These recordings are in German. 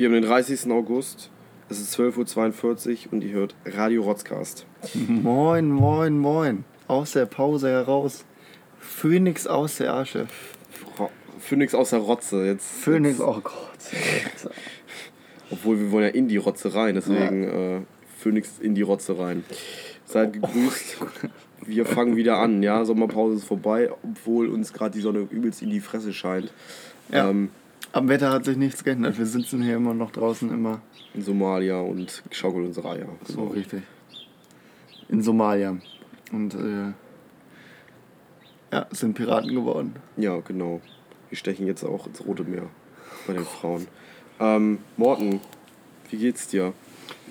Wir haben den 30. August. Es ist 12.42 Uhr und ihr hört Radio Rotzcast. Moin, moin, moin. Aus der Pause heraus. Phoenix aus der Asche. Ro Phoenix aus der Rotze. Jetzt, Phoenix, jetzt, oh Gott. Obwohl wir wollen ja in die Rotze rein, deswegen äh, Phoenix in die Rotze rein. Seid gegrüßt. Wir fangen wieder an, ja. Sommerpause ist vorbei, obwohl uns gerade die Sonne übelst in die Fresse scheint. Ja. Ähm, Am Wetter hat sich nichts geändert. Wir sitzen hier immer noch draußen, immer in Somalia und schaukeln unsere Eier. so richtig. In Somalia. Und äh, ja, sind Piraten geworden. Ja, genau. Wir stechen jetzt auch ins Rote Meer bei den Frauen. Ähm, Morten, wie geht's dir?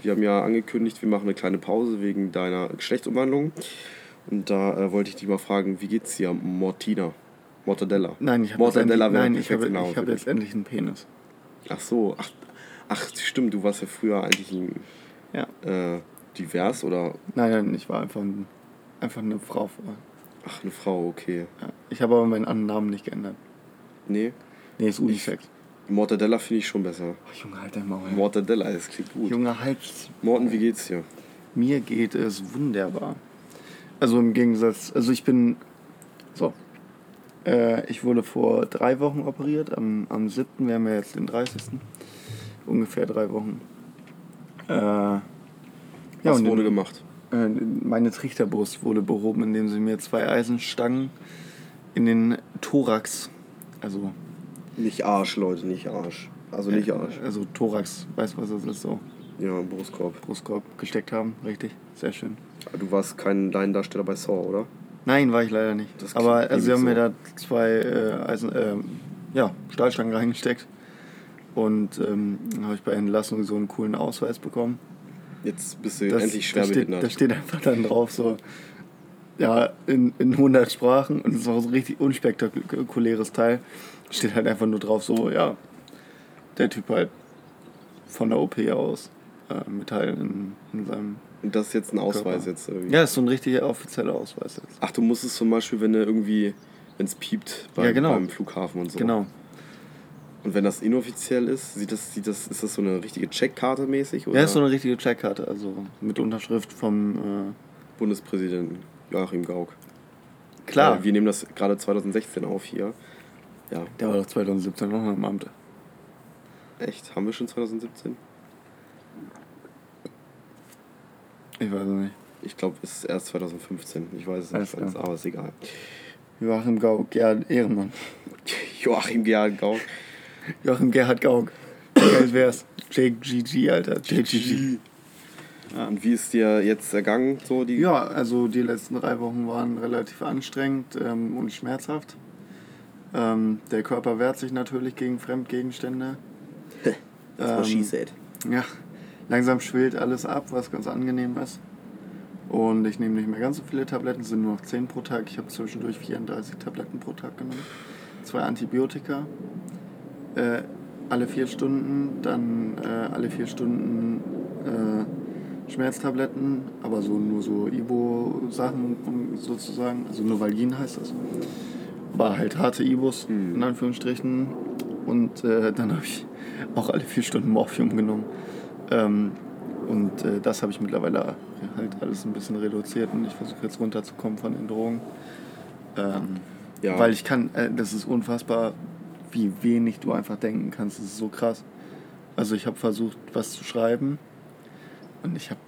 Wir haben ja angekündigt, wir machen eine kleine Pause wegen deiner Geschlechtsumwandlung. Und da äh, wollte ich dich mal fragen, wie geht's dir, Mortina? Mortadella. Nein, ich habe jetzt, Mortadella endlich, wäre nein, ich habe, genau ich habe jetzt endlich einen Penis. Ach so, ach, ach, stimmt, du warst ja früher eigentlich ein, Ja. äh, divers oder. Nein, nein, ich war einfach, ein, einfach eine Frau. vorher. Ach, eine Frau, okay. Ja. Ich habe aber meinen anderen Namen nicht geändert. Nee, Nee, ist Unisex. Mortadella finde ich schon besser. Oh, Junge, halt dein Maul. Mortadella, das klingt gut. Junge, halt. Morten, wie geht's dir? Mir geht es wunderbar. Also im Gegensatz, also ich bin, so, äh, ich wurde vor drei Wochen operiert, am, am 7., wir haben ja jetzt den 30. Ungefähr drei Wochen. Äh, ja, Was wurde in- gemacht? äh, meine Trichterbrust wurde behoben, indem sie mir zwei Eisenstangen in den Thorax, also, Nicht Arsch, Leute, nicht Arsch. Also nicht Arsch. also Thorax, weißt du was das ist, so, Ja, Brustkorb. Brustkorb gesteckt haben, richtig, sehr schön. Du warst kein Laiendarsteller bei Saw, oder? Nein, war ich leider nicht. Das Aber also, sie haben mir da zwei äh, Eisen, äh, ja, Stahlstangen reingesteckt. Und ähm, dann habe ich bei Entlassung so einen coolen Ausweis bekommen. Jetzt bist du Das, endlich da, steht, da steht einfach dann drauf so, ja, in, in 100 Sprachen. Und es ist auch so ein richtig unspektakuläres Teil. Steht halt einfach nur drauf so, ja, der Typ halt von der OP aus. Äh, Metall in, in seinem... Und das ist jetzt ein Ausweis Körper. jetzt irgendwie. Ja, ist so ein richtiger offizieller Ausweis jetzt. Ach, du musstest zum Beispiel, wenn du irgendwie, wenn es piept beim, Ja, genau. beim Flughafen und so. Genau. Und wenn das inoffiziell ist, sieht das, sieht das, ist das so eine richtige Checkkarte mäßig? Oder Ja, ist so eine richtige Checkkarte, also mit Unterschrift vom. Äh, Bundespräsident Joachim Gauck. klar, Äh, wir nehmen das gerade 2016 auf hier. Ja, der war doch 2017 noch im Amt. echt? Haben wir schon 2017? Ich weiß es nicht. Ich glaube, es ist erst 2015. Ich weiß es Alles nicht, ganz, aber ist egal. Joachim Gauck, Gerhard Ehrenmann. Joachim Gerhard Gauck. Joachim Gerhard Gauck. Geil wär's. JGG, Alter. JGG. Und wie ist dir jetzt ergangen, so die Ja, also die letzten drei Wochen waren relativ anstrengend ähm, und schmerzhaft. Ähm, der Körper wehrt sich natürlich gegen Fremdgegenstände. Das war she said. Ja, langsam schwillt alles ab, was ganz angenehm ist. Und ich nehme nicht mehr ganz so viele Tabletten, es sind nur noch 10 pro Tag. Ich habe zwischendurch 34 Tabletten pro Tag genommen. Zwei Antibiotika. Äh, alle vier Stunden, dann äh, alle vier Stunden äh, Schmerztabletten, aber so nur so Ibo-Sachen sozusagen, also Novalgin heißt das. War halt harte Ibos, Mhm. in Anführungsstrichen. Und äh, dann habe ich auch alle vier Stunden Morphium genommen. Ähm, und äh, das habe ich mittlerweile halt alles ein bisschen reduziert und ich versuche jetzt runterzukommen von den Drogen. Ähm, Ja. Weil ich kann, äh, das ist unfassbar, wie wenig du einfach denken kannst. Das ist so krass. Also ich habe versucht, was zu schreiben und ich habe...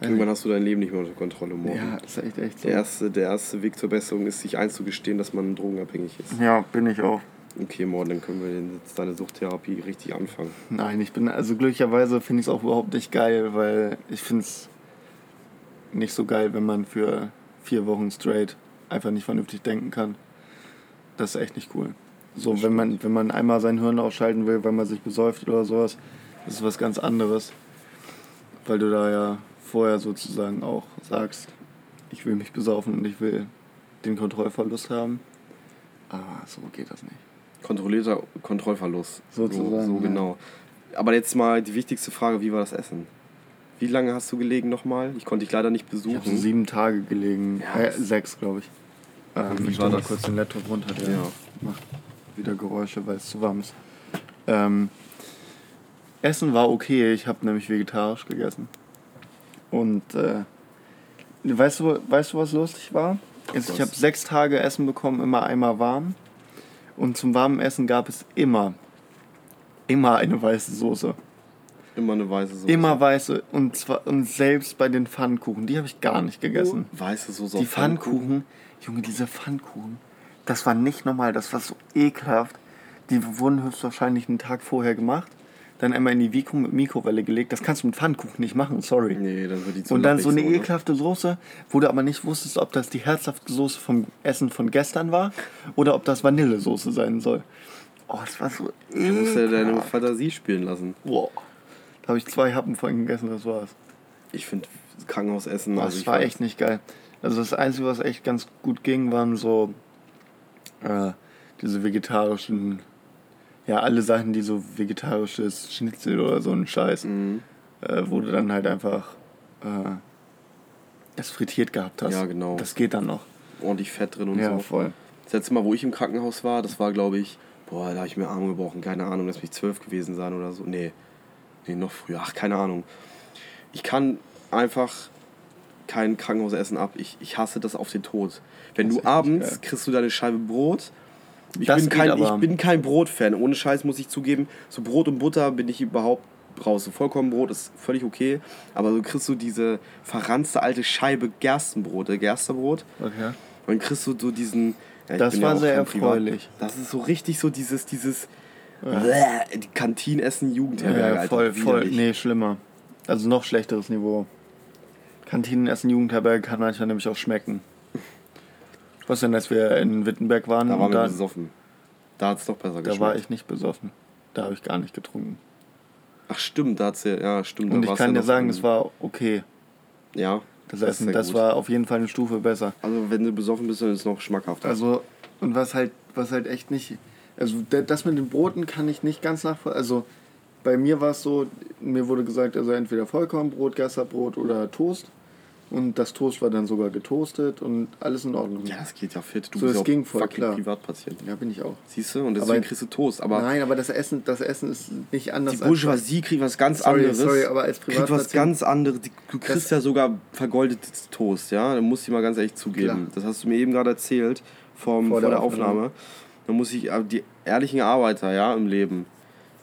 Irgendwann hast du dein Leben nicht mehr unter Kontrolle, Morgen. Ja, ist echt, echt so. Der, erste, der erste Weg zur Besserung ist, sich einzugestehen, dass man drogenabhängig ist. Ja, bin ich auch. Okay, Morgen, dann können wir jetzt deine Suchttherapie richtig anfangen. Nein, ich bin, also glücklicherweise finde ich es auch überhaupt nicht geil, weil ich finde es nicht so geil, wenn man für vier Wochen straight einfach nicht vernünftig denken kann. Das ist echt nicht cool. So, wenn man, wenn man einmal sein Hirn ausschalten will, weil man sich besäuft oder sowas, das ist was ganz anderes. Weil du da ja vorher sozusagen auch sagst, ich will mich besaufen und ich will den Kontrollverlust haben. Aber so geht das nicht. Kontrollierter Kontrollverlust. Sozusagen, So, so ja. genau. Aber jetzt mal die wichtigste Frage, wie war das Essen? Wie lange hast du gelegen nochmal? Ich konnte dich leider nicht Ich habe so besuchen. sieben Tage gelegen. Ja, äh, sechs, glaube ich. Ähm, ich war das? kurz den Laptop runter, der Ja. macht wieder Geräusche, weil es zu warm ist. Ähm, Essen war okay, ich habe nämlich vegetarisch gegessen. Und äh, weißt, du, weißt du, was lustig war? Ich habe sechs Tage Essen bekommen, immer einmal warm. Und zum warmen Essen gab es immer, immer eine weiße Soße. Immer eine weiße Soße. Immer weiße. Und zwar und selbst bei den Pfannkuchen, die habe ich gar nicht gegessen. Weiße Soße Die Pfannkuchen. Pfannkuchen, Junge, diese Pfannkuchen, das war nicht normal, das war so ekelhaft. Die wurden höchstwahrscheinlich einen Tag vorher gemacht, dann einmal in die Mikro Mikrowelle gelegt. Das kannst du mit Pfannkuchen nicht machen, sorry. Nee, dann wird die zu Und dann so eine lappig, oder? ekelhafte Soße, wo du aber nicht wusstest, ob das die herzhafte Soße vom Essen von gestern war oder ob das Vanillesoße sein soll. Oh, das war so Du musst ja deine ekelhaft. Fantasie spielen lassen. Boah. Da habe ich zwei Happen von gegessen, das war's. Ich finde Krankenhausessen. Das also war weiß- echt nicht geil. Also das Einzige, was echt ganz gut ging, waren so äh, diese vegetarischen, ja, alle Sachen, die so vegetarisches Schnitzel oder so ein Scheiß, Mhm. äh, wo du dann halt einfach äh, das frittiert gehabt hast. Ja, genau. Das geht dann noch. Ordentlich Fett drin und ja, so. voll. Das letzte Mal, wo ich im Krankenhaus war, das war, glaube ich, boah, da habe ich mir Arm gebrochen. Keine Ahnung, lass mich zwölf gewesen sein oder so. Nee, nee, noch früher. Ach, keine Ahnung. Ich kann einfach kein Krankenhausessen ab. Ich, ich hasse das auf den Tod. Wenn Das du abends geil. kriegst du deine Scheibe Brot. Ich Das bin kein, ich bin kein Brotfan. Ohne Scheiß muss ich zugeben, so Brot und Butter bin ich überhaupt raus. So Vollkornbrot ist völlig okay. Aber so kriegst du diese verranzte alte Scheibe Gerstenbrot, äh, Gersterbrot. Okay. Und dann kriegst du so diesen. Ja, Das war auch sehr kein Privat- erfreulich. Das ist so richtig so dieses, dieses Ja. Die Kantinenessen Jugendherberge, Ja, Alter. voll, voll. Widerlich. Nee, schlimmer. Also noch schlechteres Niveau. Kantinenessen, Jugendherberge kann manchmal nämlich auch schmecken. Was denn, als wir in Wittenberg waren? Da waren wir da, besoffen. Da hat es doch besser da geschmeckt. war ich nicht besoffen. Da habe ich gar nicht getrunken. Ach stimmt, da hat's ja, ja stimmt. da Und ich kann ja dir sagen, es war okay. Ja, Das Essen, sehr das war auf jeden Fall eine Stufe besser. Also wenn du besoffen bist, dann ist es noch schmackhafter. Also, und was halt, was halt echt nicht. Also, da- das mit den Broten kann ich nicht ganz nachvollziehen. Also, bei mir war es so, mir wurde gesagt, also entweder Vollkornbrot, Gersterbrot oder Toast. Und das Toast war dann sogar getoastet und alles in Ordnung. ja, das geht ja fit. Du So, bist es ja ging voll fucking klar. Privatpatient. Ja, bin ich auch. Siehst du? Und deswegen Aber- kriegst du Toast. Aber Nein, aber das Essen, das Essen ist nicht anders die Bourgeoisie kriegt was ganz Sorry, anderes. sorry, aber als kriegt was Privatpatient- ganz anderes. Du kriegst Das- ja sogar vergoldetes Toast, ja? Da muss ich mal ganz ehrlich zugeben. Klar. Das hast du mir eben gerade erzählt vom, vor, Vor der der Aufnahme. Da muss ich, aber die ehrlichen Arbeiter, ja, im Leben,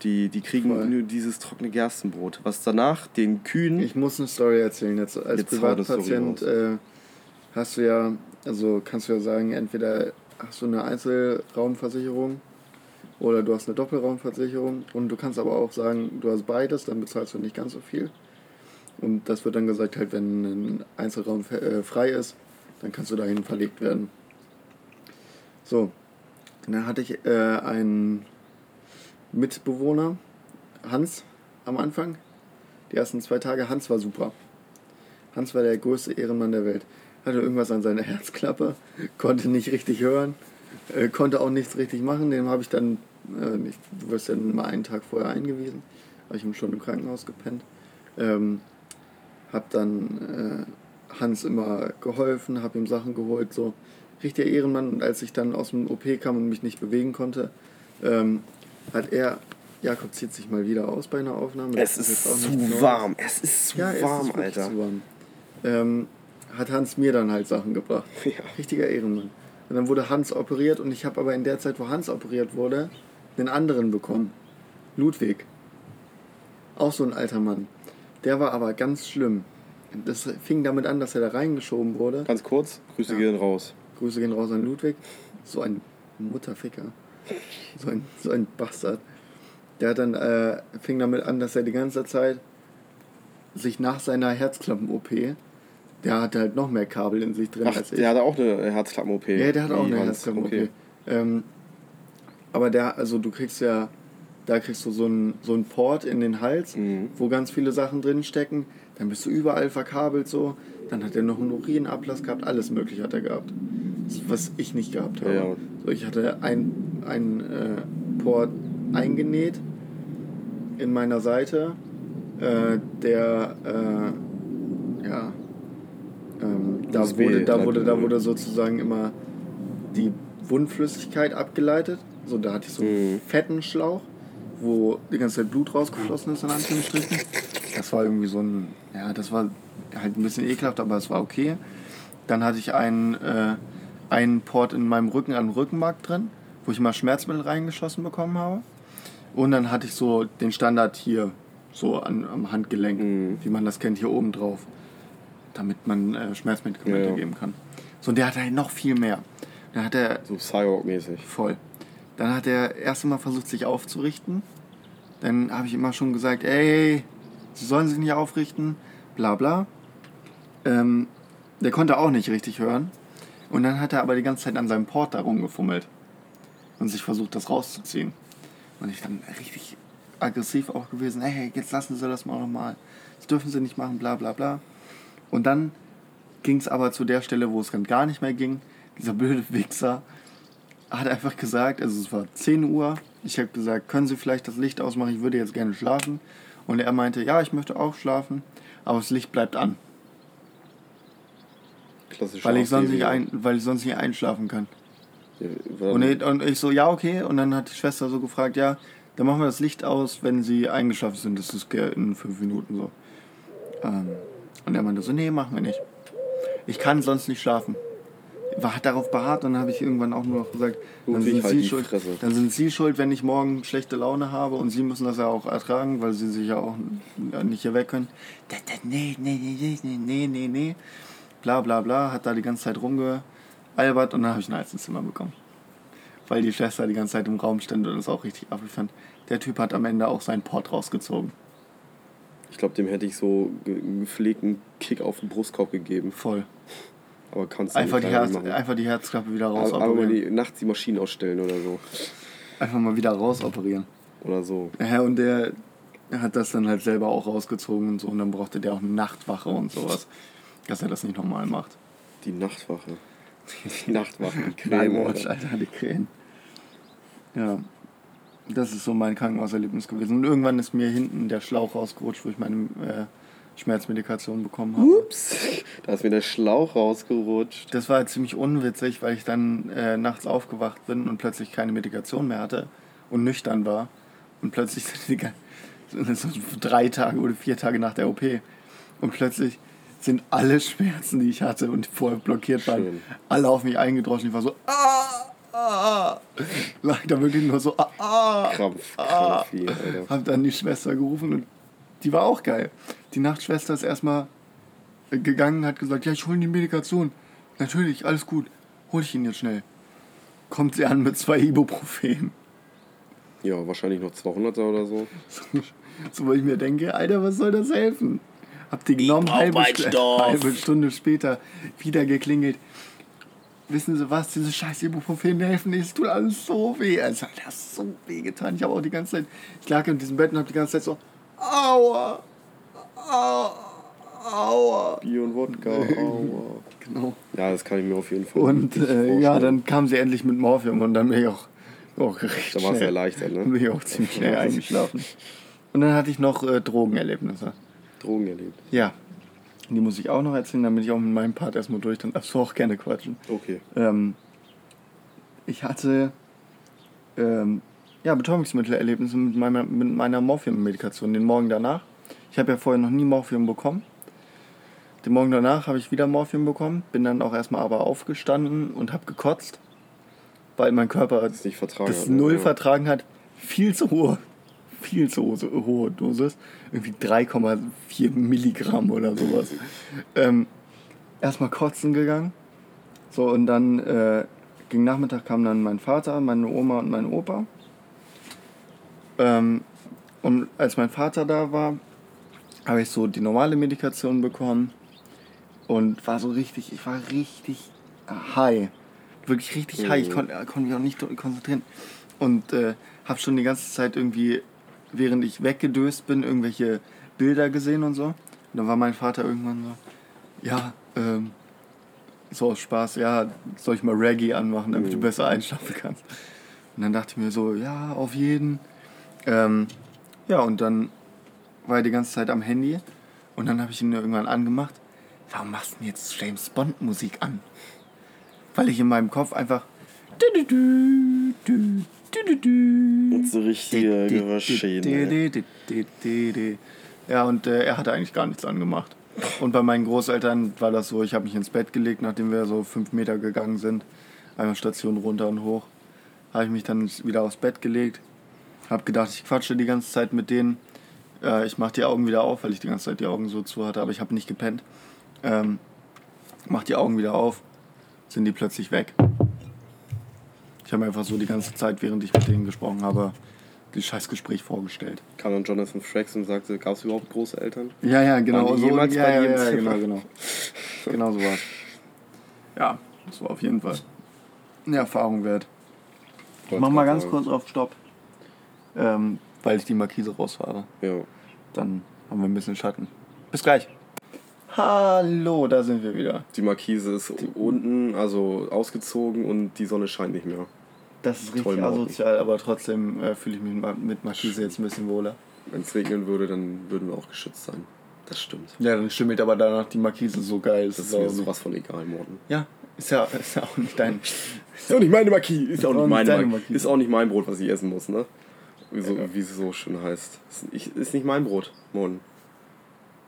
die, die kriegen Voll. nur dieses trockene Gerstenbrot. Was danach den Kühen. Ich muss eine Story erzählen. Jetzt als Jetzt Privatpatient äh, hast du ja, also kannst du ja sagen, entweder hast du eine Einzelraumversicherung oder du hast eine Doppelraumversicherung und du kannst aber auch sagen, du hast beides, dann bezahlst du nicht ganz so viel. Und das wird dann gesagt, halt, wenn ein Einzelraum äh, frei ist, dann kannst du dahin verlegt werden. So, dann hatte ich äh, einen Mitbewohner, Hans, am Anfang. Die ersten zwei Tage, Hans war super. Hans war der größte Ehrenmann der Welt. Hatte irgendwas an seiner Herzklappe, konnte nicht richtig hören, äh, konnte auch nichts richtig machen. Dem habe ich dann, äh, nicht, du wirst ja mal einen Tag vorher eingewiesen, habe ich ihm schon im Krankenhaus gepennt. Ähm, hab dann äh, Hans immer geholfen, habe ihm Sachen geholt, so richtiger Ehrenmann. Und als ich dann aus dem OP kam und mich nicht bewegen konnte, ähm, hat er, Jakob zieht sich mal wieder aus bei einer Aufnahme. Es ist auch zu warm. Es ist zu Ja, es warm, ist Alter. zu warm. Ähm, hat Hans mir dann halt Sachen gebracht. Ja. Richtiger Ehrenmann. Und dann wurde Hans operiert und ich habe aber in der Zeit, wo Hans operiert wurde, einen anderen bekommen. Ludwig. Auch so ein alter Mann. Der war aber ganz schlimm. Das fing damit an, dass er da reingeschoben wurde. Ganz kurz, Grüße Ja. gehen raus. Grüße gehen raus an Ludwig. So ein Mutterficker. So ein, so ein Bastard. Der hat dann, äh, fing damit an, dass er die ganze Zeit sich nach seiner Herzklappen-OP, der hatte halt noch mehr Kabel in sich drin Ach, als ich. der hatte auch eine Herzklappen-OP. ja, der hat auch eine. Herzklappen-OP. Okay. Ähm, aber der, also du kriegst ja, da kriegst du so einen so einen Port in den Hals, Mhm. wo ganz viele Sachen drin stecken. Dann bist du überall verkabelt so. Dann hat er noch einen Urinablass gehabt, alles mögliche hat er gehabt. Was ich nicht gehabt habe. Ja. So, ich hatte ein, ein äh, Port eingenäht in meiner Seite, äh, der äh, ja ähm, da, USB wurde, da, wurde, da wurde sozusagen immer die Wundflüssigkeit abgeleitet. So, da hatte ich so einen Mhm. fetten Schlauch wo die ganze Zeit Blut rausgeflossen ist, in Anführungsstrichen. Das war irgendwie so ein, ja, das war halt ein bisschen ekelhaft, aber es war okay. Dann hatte ich einen, äh, einen Port in meinem Rücken an Rückenmark drin, wo ich mal Schmerzmittel reingeschossen bekommen habe. Und dann hatte ich so den Standard hier, so an, am Handgelenk, Mhm. wie man das kennt, hier oben drauf. Damit man äh, Schmerzmedikamente Ja, ja. geben kann. So, und der hatte halt noch viel mehr. Dann hat er So Cyborg-mäßig. Voll. Dann hat er erst einmal versucht, sich aufzurichten. Dann habe ich immer schon gesagt, ey, sie sollen sich nicht aufrichten, bla bla. Ähm, der konnte auch nicht richtig hören. Und dann hat er aber die ganze Zeit an seinem Port da rumgefummelt und sich versucht, das rauszuziehen. Und ich dann richtig aggressiv auch gewesen, hey, jetzt lassen Sie das mal nochmal. Das dürfen Sie nicht machen, bla bla bla. Und dann ging es aber zu der Stelle, wo es dann gar nicht mehr ging. Dieser blöde Wichser hat einfach gesagt, also es war 10 Uhr, ich habe gesagt, können Sie vielleicht das Licht ausmachen, ich würde jetzt gerne schlafen. Und er meinte, ja, ich möchte auch schlafen, aber das Licht bleibt an, Klassisch. weil ich sonst nicht, ein, weil ich sonst nicht einschlafen kann. Und ich, und ich so, ja, okay. Und dann hat die Schwester so gefragt, ja, dann machen wir das Licht aus, wenn sie eingeschlafen sind. Das ist in fünf Minuten so. Ähm, und er meinte so, nee, machen wir nicht. Ich kann sonst nicht schlafen. War hat darauf beharrt und dann habe ich irgendwann auch nur noch gesagt, dann sind, halt sie schuld, Fresse. dann sind sie schuld, wenn ich morgen schlechte Laune habe und sie müssen das ja auch ertragen, weil sie sich ja auch nicht hier weg können. Nee, nee, nee, nee, nee, nee, nee. Bla bla bla, hat da die ganze Zeit rumgealbert und dann habe ich ein Einzelzimmer bekommen weil die Schwester die ganze Zeit im Raum stand und es auch richtig fand. Der Typ hat am Ende auch seinen Port rausgezogen. Ich glaube, dem hätte ich so gepflegten Kick auf den Brustkorb gegeben. Voll. Aber kannst du Einfach die, Herz, machen. einfach die Herzklappe wieder Aber, aber mal rausoperieren. die, nachts die Maschinen ausstellen oder so. Einfach mal wieder rausoperieren. Oder so. Ja, und der hat das dann halt selber auch rausgezogen und so. Und dann brauchte der auch eine Nachtwache und sowas. Dass er das nicht nochmal macht. Die Nachtwache. Die Nachtwache, die Creme. Nightwatch, Alter. Alter, die Krähen. Ja. Das ist so mein Krankenhauserlebnis gewesen. Und irgendwann ist mir hinten der Schlauch rausgerutscht, wo ich meine äh, Schmerzmedikation bekommen habe. Ups, da ist mir der Schlauch rausgerutscht. Das war halt ziemlich unwitzig, weil ich dann äh, nachts aufgewacht bin und plötzlich keine Medikation mehr hatte und nüchtern war. Und plötzlich sind die, gan- sind so drei Tage oder vier Tage nach der OP. Und plötzlich sind alle Schmerzen, die ich hatte und vorher blockiert waren, Schön. alle auf mich eingedroschen. Ich war so, ah, ah, lag da wirklich nur so, ah, ah. Krampf, Ah. Krampfi, Alter. Hab dann die Schwester gerufen und die war auch geil. Die Nachtschwester ist erstmal gegangen, hat gesagt, ja, ich hole die Medikation. Natürlich, alles gut. Hol ich ihn jetzt schnell. Kommt sie an mit zwei Ibuprofen. Ja, wahrscheinlich noch 200er oder so. So, so wo ich mir denke, Alter, was soll das helfen? Hab die genommen, halbe, Stoff. halbe Stunde später wieder geklingelt. Wissen Sie was, diese scheiß Ibuprofen helfen nicht, es tut alles so weh. Es hat das so weh getan. Ich habe auch die ganze Zeit, ich lag in diesem Bett und habe die ganze Zeit so, aua, aua, aua. Bier und Wodka, aua. Genau. Ja, das kann ich mir auf jeden Fall Und äh, ja, dann kam sie endlich mit Morphium und dann bin ich auch, auch recht Da war es erleichtert, Dann ne? bin ich auch ziemlich schnell eingeschlafen. Und dann hatte ich noch äh, Drogenerlebnisse. Drogen erlebt. Ja, die muss ich auch noch erzählen, damit ich auch mit meinem Part erstmal durch, dann darfst du auch gerne quatschen. Okay. Ähm, ich hatte ähm, ja, Betäubungsmittelerlebnisse mit meiner, mit meiner Morphium-Medikation den Morgen danach. Ich habe ja vorher noch nie Morphium bekommen. Den Morgen danach habe ich wieder Morphium bekommen, bin dann auch erstmal aber aufgestanden und habe gekotzt, weil mein Körper Das nicht vertragen. das hat, ne? null Ja. vertragen hat. Viel zu hohe, viel zu hohe, hohe Dosis. Irgendwie 3,4 Milligramm oder sowas. ähm, erstmal kotzen gegangen. So, und dann äh, gegen Nachmittag kam dann mein Vater, meine Oma und mein Opa. Ähm, und als mein Vater da war, habe ich so die normale Medikation bekommen und war so richtig, ich war richtig high. Wirklich richtig high. Ich konnte konnt mich auch nicht konzentrieren. Und äh, habe schon die ganze Zeit irgendwie, während ich weggedöst bin, irgendwelche Bilder gesehen und so. Und dann war mein Vater irgendwann so, ja, ähm, so aus Spaß, ja, soll ich mal Reggae anmachen, damit du besser einschlafen kannst. Und dann dachte ich mir so, ja, auf jeden. Ähm, ja, und dann war er die ganze Zeit am Handy und dann habe ich ihn irgendwann angemacht. Warum machst du denn jetzt James Bond Musik an? Weil ich in meinem Kopf einfach Und so richtige Geräuschschäden. Ja, und äh, er hatte eigentlich gar nichts angemacht. Und bei meinen Großeltern war das so, ich habe mich ins Bett gelegt, nachdem wir so fünf Meter gegangen sind. Einmal Station runter und hoch. Habe ich mich dann wieder aufs Bett gelegt. Habe gedacht, ich quatsche die ganze Zeit mit denen. Äh, ich mache die Augen wieder auf, weil ich die ganze Zeit die Augen so zu hatte, aber ich habe nicht gepennt. Ähm, mach die Augen wieder auf, sind die plötzlich weg. Ich habe mir einfach so die ganze Zeit, während ich mit denen gesprochen habe, das Scheißgespräch vorgestellt. Kam dann Jonathan Frakes und sagte, gab es überhaupt Großeltern? Ja, ja, genau. Waren die so, jemals ja, bei ja, ja, Zimmer? genau, genau. genau so war's. Ja, das war auf jeden Fall eine Erfahrung wert. Ich mach mal ganz kurz auf Stopp. Ähm, weil ich die Markise rausfahre. Ja. Dann haben wir ein bisschen Schatten. Bis gleich. Hallo, da sind wir wieder. Die Markise ist unten, also ausgezogen und die Sonne scheint nicht mehr. Das ist Toll, richtig asozial, aber trotzdem äh, fühle ich mich mit- Markise jetzt ein bisschen wohler. Wenn es regnen würde, dann würden wir auch geschützt sein. Das stimmt. Ja, dann stimmt aber danach die Markise so geil. Das ist mir sowas von egal, Morten. Ja, ist ja, ist ja auch nicht dein. Ist auch nicht meine Markise. Ist auch nicht meine. Markise. Ist auch nicht mein Brot, was ich essen muss, ne? Wie, so, wie es so schön heißt. Ist, ich, ist nicht mein Brot, Morten.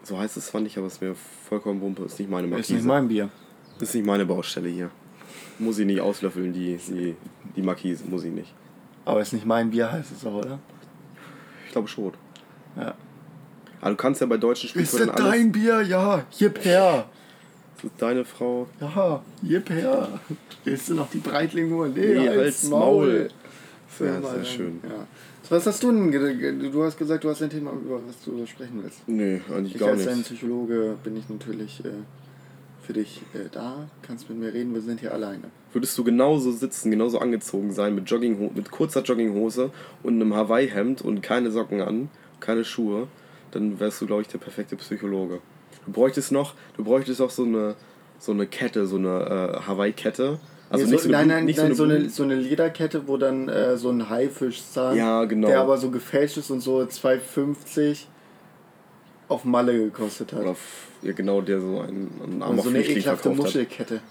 So heißt es zwar nicht, aber es ist mir vollkommen Wumpe. Ist nicht meine Ist Markise. nicht mein Bier. ist nicht meine Baustelle hier. Muss ich nicht auslöffeln, die, die, die Markise. Muss ich nicht. Aber ist nicht mein Bier, heißt es auch, oder? Ich glaube schon. Ja. Aber du kannst ja bei deutschen Sprichwörtern alles... Bier? Ja, jip her. Das ist deine Frau. Ja, jip her. Willst du noch die Breitlinge? Nee, Nee, halt's halt's Maul. Maul. Sehr, Ja, sehr schön. Ja. Was hast du denn? Du hast gesagt, du hast ein Thema, über was du sprechen willst. Nee, eigentlich Ich gar als dein nicht. Psychologe bin ich natürlich äh, für dich äh, da. Kannst mit mir reden, wir sind hier alleine. Würdest du genauso sitzen, genauso angezogen sein, mit, Joggingho mit kurzer Jogginghose und einem Hawaii-Hemd und keine Socken an, keine Schuhe, dann wärst du, glaube ich, der perfekte Psychologe. Du bräuchtest noch, du bräuchtest auch so eine, so eine Kette, so eine äh, Hawaii-Kette. Also Nee, nicht so, so nein, nein, nein, so eine, so eine Lederkette, wo dann äh, so ein Haifischzahn, Ja, genau. der aber so gefälscht ist und so 2,50 auf Malle gekostet hat. Oder ja, genau, der so einen, einen armer Und so eine ekelhafte verkauft hat. Muschelkette.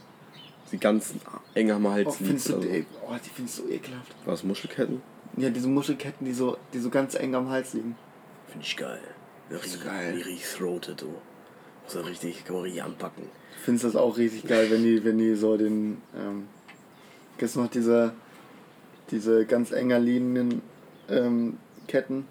Die ganz eng am Hals Oh, liegt. du, oder so. ey, oh, die findest du so ekelhaft. Was, Muschelketten? Ja, diese Muschelketten, die so, die so ganz eng am Hals liegen. Finde ich geil. Ist geil. Wie richtig throated, du. Er richtig, kann man richtig anpacken. Findest das auch richtig geil, wenn die, wenn die so den, ähm, gibt's noch diese, diese ganz enger liegenden ähm, Ketten,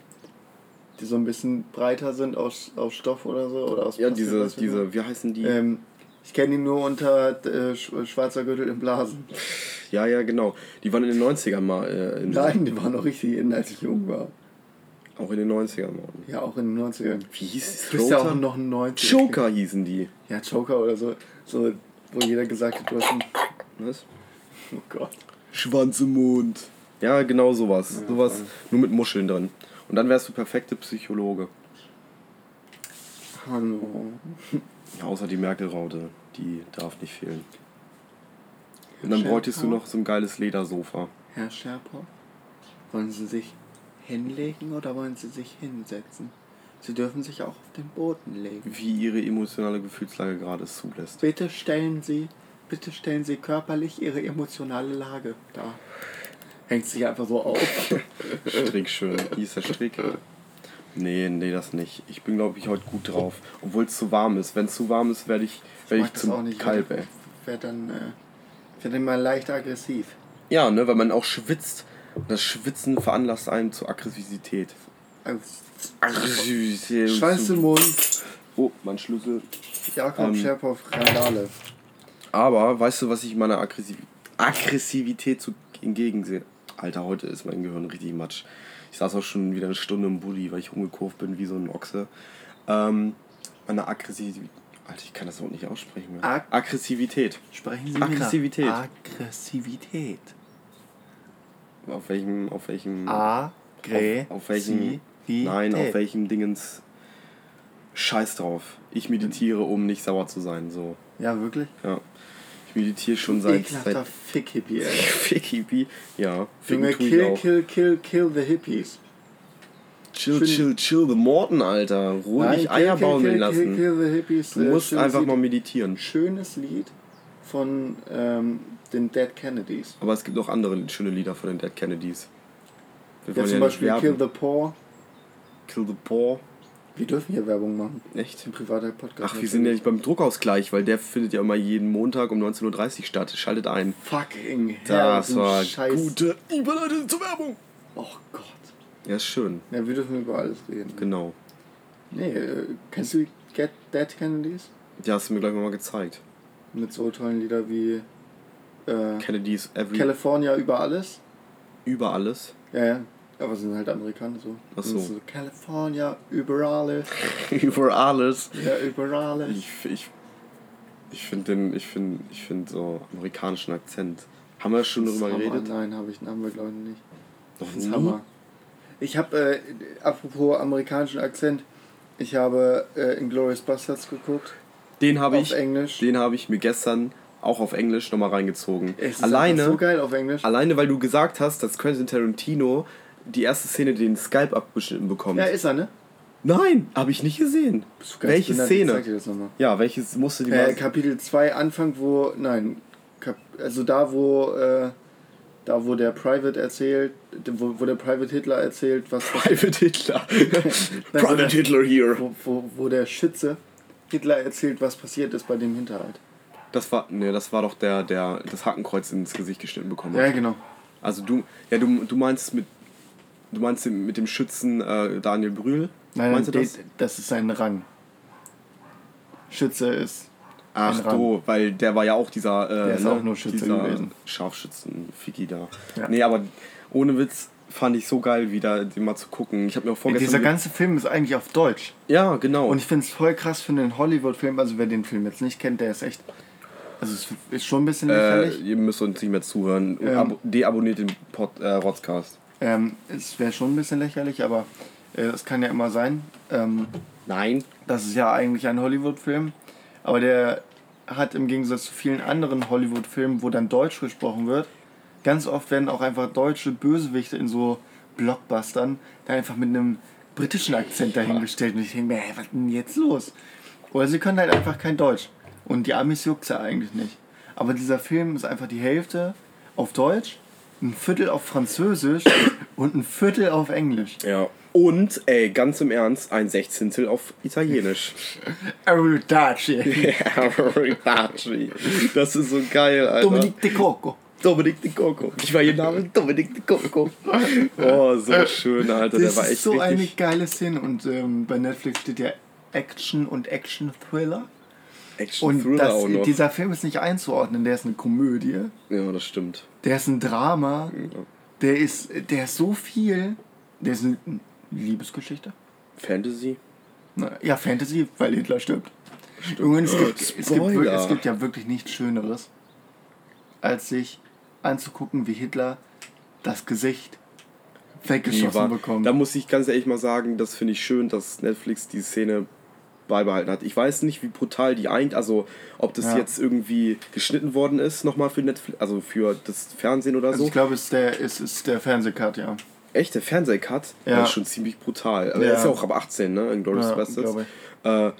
die so ein bisschen breiter sind aus, aus Stoff oder so oder aus Ja, Plastik, diese, diese, wie heißen die? Ähm, ich kenne die nur unter äh, sch- schwarzer Gürtel in Blasen. Ja, ja, genau. Die waren in den 90ern mal. Äh, in, Nein, die waren noch richtig in, als ich jung war. Auch in den 90ern, Morten. Ja, auch in den 90ern. Wie hieß es? Du bist ja auch noch ein 90 Joker hießen die. Ja, Joker oder so, so, wo jeder gesagt hat, du hast einen. Was? Oh Gott. Schwanz im Mund. Ja, genau sowas. Ja, sowas, voll. nur mit Muscheln drin. Und dann wärst du perfekte Psychologe. Hallo. Ja, außer die Merkel-Raute. Die darf nicht fehlen. Und dann Herr bräuchtest du Scherper? noch so ein geiles Ledersofa. Herr Scherper, wollen Sie sich hinlegen oder wollen Sie sich hinsetzen? Sie dürfen sich auch auf den Boden legen. Wie ihre emotionale Gefühlslage gerade es zulässt. Bitte stellen Sie, bitte stellen Sie körperlich Ihre emotionale Lage dar. Hängt sich einfach so auf. Strick schön. Hier ist der Strick. Nee, nee, das nicht. Ich bin, glaube ich, heute gut drauf. Obwohl es zu warm ist. Wenn es zu warm ist, werde ich, werd ich das zum Kalb, ey. Werd dann, äh, werd dann mal leicht aggressiv. Ja, ne, weil man auch schwitzt. Das Schwitzen veranlasst einen zur Aggressivität. Aggressivität. Schweiß im Mund. Oh, mein Schlüssel. Jakob Ähm, Scherper, Randale. Aber weißt du, was ich meiner Aggressiv Aggressivität zu entgegensehe? Alter, heute ist mein Gehirn richtig matsch. Ich saß auch schon wieder eine Stunde im Bulli, weil ich umgekurvt bin wie so ein Ochse. Ähm, meine Aggressivität. Alter, ich kann das Wort nicht aussprechen mehr. Ag- Aggressivität. Sprechen Sie Aggressivität. Aggressivität. Auf welchem, auf welchem. Aggressivität. auf, auf welchem. Nein, auf welchem Dingens. Scheiß drauf. Ich meditiere, um nicht sauer zu sein. So. Ja, wirklich? Ja. Ich meditiere schon seit. Ekelhafter Fick-Hippie, ey. Fick Hippie. Ja. Junge, kill, kill, kill, kill the Hippies. Chill, Schön- chill, chill. The Morton, Alter. Ruhig Eier baumeln lassen. Kill, kill Hippies. Du äh, musst einfach mal meditieren. Schönes Lied von ähm, den Dead Kennedys. Aber es gibt auch andere schöne Lieder von den Dead Kennedys. Wir Ja, zum ja Beispiel Kill the Poor. Kill the Poor. Wir dürfen hier Werbung machen. Echt? Ein privater Podcast. Ach, wir sind ja nicht beim Druckausgleich, weil der findet ja immer jeden Montag um 19.30 Uhr statt. Schaltet ein. Fucking Das war Scheiß. gute Überleitung zur Werbung. Oh Gott. Ja, ist schön. Ja, wir dürfen über alles reden. Genau. Nee, äh, kennst du Get Dead Kennedys? Die hast du mir gleich mal gezeigt. Mit so tollen Lieder wie äh, Kennedy's Every... California über alles. über alles. Ja, ja. Aber sie sind halt Amerikaner so. Ach so. Und California über alles. über alles. Ja, über alles. Ich, ich, ich finde den, ich finde, ich finde so amerikanischen Akzent. Haben wir schon Das Hammer. geredet? Nein, habe ich, haben wir glaube ich nicht. Noch Das ist nie? Hammer. Ich habe, äh, apropos amerikanischen Akzent, ich habe äh, Inglourious Bastards geguckt. Den habe auf ich, Englisch. den habe ich mir gestern auch auf Englisch nochmal reingezogen. Es ist Alleine, so geil auf Englisch. alleine, weil du gesagt hast, dass Quentin Tarantino die erste Szene den Skype abgeschnitten bekommt. Ja, ist er, ne? Nein, habe ich nicht gesehen. Bist du ganz Welche Szene? zeig dir das nochmal. Ja, welches musste die Äh, mal- Kapitel 2, Anfang, wo. Nein. Kap also da, wo. Äh, da, wo der Private erzählt. Wo, wo der Private Hitler erzählt, was. Private Hitler. wo Private der- Hitler here. Wo, wo, wo der Schütze Hitler erzählt, was passiert ist bei dem Hinterhalt. Das war, nee, das war doch der, der das Hakenkreuz ins Gesicht geschnitten bekommen Ja, hat. genau. Also du, ja, du, du meinst mit, du meinst mit dem Schützen äh, Daniel Brühl? Nein, meinst nein, das? das? ist sein Rang. Schütze ist. Ach so, weil der war ja auch dieser, äh, Der ist ne, auch nur Schütze dieser gewesen. Scharfschützen-Figi da. Ja. Nee, aber ohne Witz fand ich so geil, wieder den mal zu gucken. Ich habe mir auch vorgestern... Dieser ganze Film ist eigentlich auf Deutsch. ja, genau. Und ich finde es voll krass für einen Hollywood-Film. Also, wer den Film jetzt nicht kennt, der ist echt. Also, es ist schon ein bisschen äh, lächerlich. ihr müsst uns nicht mehr zuhören. Ähm. Abo deabonniert den Pod, äh, Rotzcast. Ähm, es wäre schon ein bisschen lächerlich, aber äh, es kann ja immer sein. Ähm, Nein. das ist ja eigentlich ein Hollywood-Film. Aber der hat im Gegensatz zu vielen anderen Hollywood-Filmen, wo dann Deutsch gesprochen wird, ganz oft werden auch einfach deutsche Bösewichte in so Blockbustern dann einfach mit einem britischen Akzent dahingestellt. Und ich denke mir, hey, was ist denn jetzt los? Oder sie können halt einfach kein Deutsch. Und die Amis juckt's ja eigentlich nicht. Aber dieser Film ist einfach die Hälfte auf Deutsch, ein Viertel auf Französisch und ein Viertel auf Englisch. Ja. Und, ey, ganz im Ernst, ein Sechzehntel auf Italienisch. Arrivederci. das ist so geil, Alter. Dominique de Coco. Dominik de Coco. Ich war ihr Name Dominik de Coco. Oh, so schön, Alter. Der Das war ist echt so eine geile Szene und ähm, bei Netflix steht ja Action und Action Thriller. Action Und Thriller das, auch noch. dieser Film ist nicht einzuordnen, der ist eine Komödie, Ja, das stimmt. der ist ein Drama, Ja. der ist, der ist so viel, der ist eine Liebesgeschichte. Fantasy? Na, Ja, Fantasy, weil Hitler stirbt. Übrigens, es gibt, es, gibt, es gibt ja wirklich nichts Schöneres, als sich anzugucken, wie Hitler das Gesicht weggeschossen war, bekommt. da muss ich ganz ehrlich mal sagen, das finde ich schön, dass Netflix die Szene beibehalten hat. Ich weiß nicht, wie brutal die eint, also ob das Ja. jetzt irgendwie geschnitten worden ist, nochmal für Netflix, also für das Fernsehen oder Also so. ich glaube, es ist der, es ist der Fernsehcut, ja. Echt, der Fernsehcut? Ja. Das ist schon ziemlich brutal. Aber Ja. er ist ja auch ab 18, ne? In Glorious Ja, Bastards. Äh,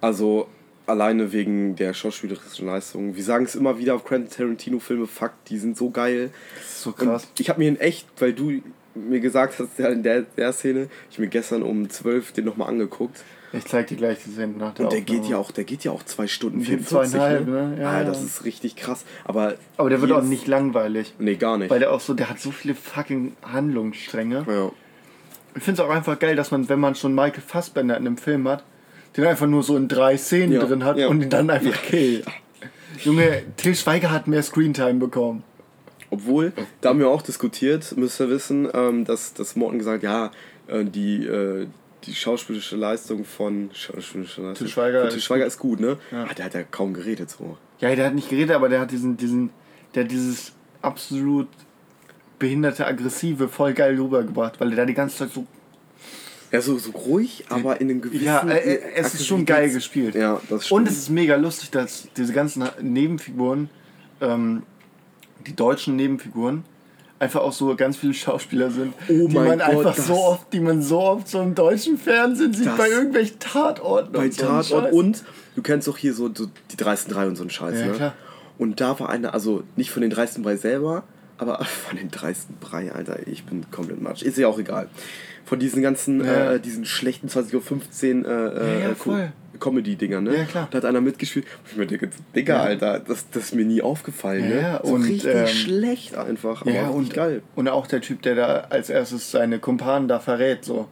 also alleine wegen der schauspielerischen Leistung. Wir sagen es immer wieder auf Quentin Tarantino-Filme, fuck, die sind so geil. Das ist so Und krass. ich habe mir in echt, weil du mir gesagt hast, ja, in der, der Szene, ich mir gestern um 12 den nochmal angeguckt. Ich zeig dir gleich die Szene nach der Und der Aufnahme. geht ja auch, der geht ja auch zwei Stunden Die 44, zweieinhalb, ne? ne? Ja, ah, ja. das ist richtig krass. Aber Aber der wird auch nicht langweilig. Nee, gar nicht. Weil der auch so, der hat so viele fucking Handlungsstränge. ja. Ich finde es auch einfach geil, dass man, wenn man schon Michael Fassbender in einem Film hat, den einfach nur so in drei Szenen Ja, drin hat ja. und ihn dann einfach killt. Junge, Till Schweiger hat mehr Screentime bekommen. Obwohl, da haben wir auch diskutiert, müsst ihr wissen, ähm, dass, dass Morten gesagt ja, äh, die, äh, die schauspielerische Leistung von schauspielerische Leistung Til Schweiger von Til ist Schweiger ist gut, ne? Ja. Ah, der hat ja kaum geredet so. Ja, der hat nicht geredet, aber der hat diesen, diesen, der hat dieses absolut behinderte, aggressive voll geil rübergebracht, weil der da die ganze Zeit so. Ja, so, so ruhig, aber in einem gewissen... Ja, äh, äh, es ist schon geil gespielt. Ja, das stimmt. Und es ist mega lustig, dass diese ganzen Nebenfiguren, ähm, die deutschen Nebenfiguren, einfach auch so ganz viele Schauspieler sind, Oh die man Gott, einfach so oft, die man so oft so im deutschen Fernsehen sieht, bei irgendwelchen Tatorten bei und so Tatort Scheiß. und du kennst doch hier so, so die dreisten drei und so einen Scheiß, Ja, ne? klar. Und da war einer, also nicht von den dreisten drei selber, aber von den dreisten Brei, Alter, ich bin komplett matsch. Ist ja auch egal. Von diesen ganzen, Ja. äh, diesen schlechten 20.15 Uhr äh, Ja, ja, äh, Co- voll. Comedy-Dinger, ne? Ja, klar. Da hat einer mitgespielt. Ich mir denke, Digga, Ja. Alter, das, das ist mir nie aufgefallen, ne? Ja, ja, so und, richtig ähm, schlecht einfach, Ja, und, geil. und auch der Typ, der da als erstes seine Kumpanen da verrät, so.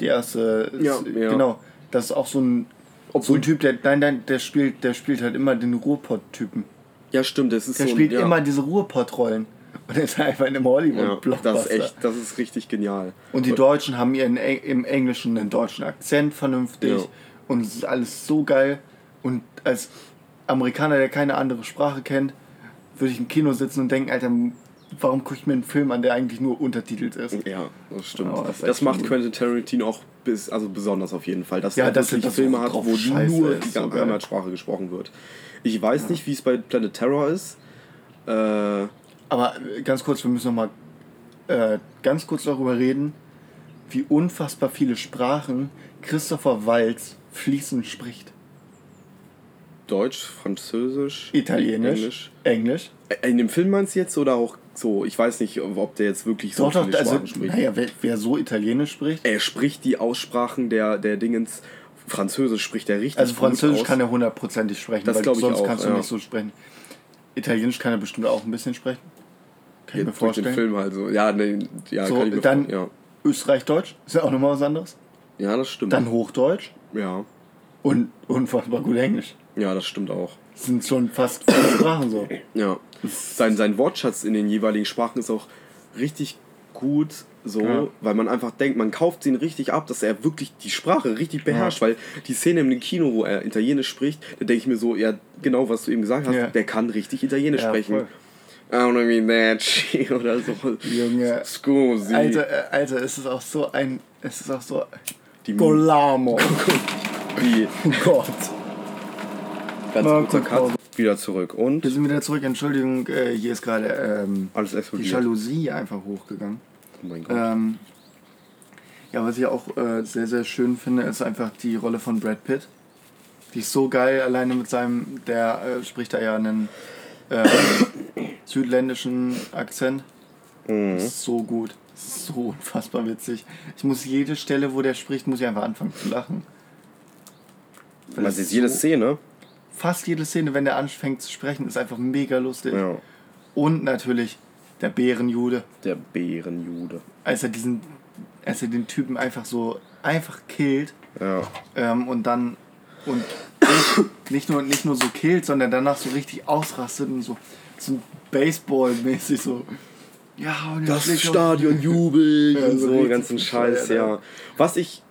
Die erste. Ja, s- ja. Genau. Das ist auch so ein. so Obwohl- ein Typ, der. Nein, nein, der spielt, der spielt halt immer den Ruhrpott-Typen. Ja, stimmt, das ist Der so ein- spielt ja. immer diese Ruhrpott-Rollen. Und er ist einfach in einem Ja, Hollywood-Blockbuster. das ist echt, das ist richtig genial. Und die Deutschen haben ihren im Englischen einen deutschen Akzent vernünftig. Ja. Und es ist alles so geil. Und als Amerikaner, der keine andere Sprache kennt, würde ich im Kino sitzen und denken, Alter, warum gucke ich mir einen Film an, der eigentlich nur untertitelt ist? Ja, das stimmt. Oh, das das macht. Quentin Tarantino auch bis, also besonders auf jeden Fall, dass Ja, er dass er wirklich das Filme hat, wo scheiße nur die so. Heimatsprache gesprochen wird. Ich weiß nicht, wie es bei Planet Terror ist. Äh, Aber ganz kurz, wir müssen noch mal äh, ganz kurz darüber reden, wie unfassbar viele Sprachen Christopher Waltz fließend spricht. Deutsch, Französisch, Italienisch, Englisch. Englisch. Äh, In dem Film meinst du jetzt oder auch so? Ich weiß nicht, ob der jetzt wirklich so Doch, doch, also, spricht. naja, wer, wer so Italienisch spricht, Er spricht die Aussprachen der, der Dingens. Französisch spricht er richtig Also Französisch kann er hundertprozentig sprechen, Das weil sonst auch, kannst du ja. nicht so sprechen. Italienisch kann er bestimmt auch ein bisschen sprechen. Kann ich mir Jetzt durch den vorstellen. Film halt so. Ja, nee, ja, So, kann ich mir dann- ja. Österreich-Deutsch ist ja auch nochmal was anderes. ja, das stimmt. Dann Hochdeutsch ja. und unfassbar gut Englisch. ja, das stimmt auch. Das sind schon fast fünf Sprachen so. Ja. Sein, sein Wortschatz in den jeweiligen Sprachen ist auch richtig gut so, Ja. weil man einfach denkt, man kauft ihn richtig ab, dass er wirklich die Sprache richtig beherrscht, weil die Szene im Kino, wo er Italienisch spricht, da denke ich mir so, ja, genau was du eben gesagt hast, Ja. der kann richtig Italienisch Ja, sprechen. voll. I don't mean that shit oder so. Junge. Scusi. Alter, äh, Alter, es ist auch so ein. Es ist auch so. Die Golamo. Wie, Oh Gott. ganz Mal kurzer kurz Cut. Wieder zurück. Und Wir sind wieder zurück. Entschuldigung, äh, hier ist gerade ähm, alles die. Jalousie einfach hochgegangen. Oh mein Gott. Ähm, ja, was ich auch äh, sehr, sehr schön finde, ist einfach die Rolle von Brad Pitt. Die ist so geil, alleine mit seinem, der äh, spricht da ja einen äh, südländischen Akzent. Mhm. So gut. So unfassbar witzig. Ich muss jede Stelle, wo der spricht, muss ich einfach anfangen zu lachen. Weil Man sieht ist jede so- Szene. Fast jede Szene, wenn der anfängt zu sprechen, ist einfach mega lustig. Ja. Und natürlich der Bärenjude. Der Bärenjude. als er diesen, als er den Typen einfach so einfach killt Ja. ähm, und dann und nicht nur nicht nur so killt, sondern danach so richtig ausrastet und so so Baseball-mäßig so. Ja, und Das Stadion jubelt Ja, und so richtig ganzen Scheiß, ja. Was ich,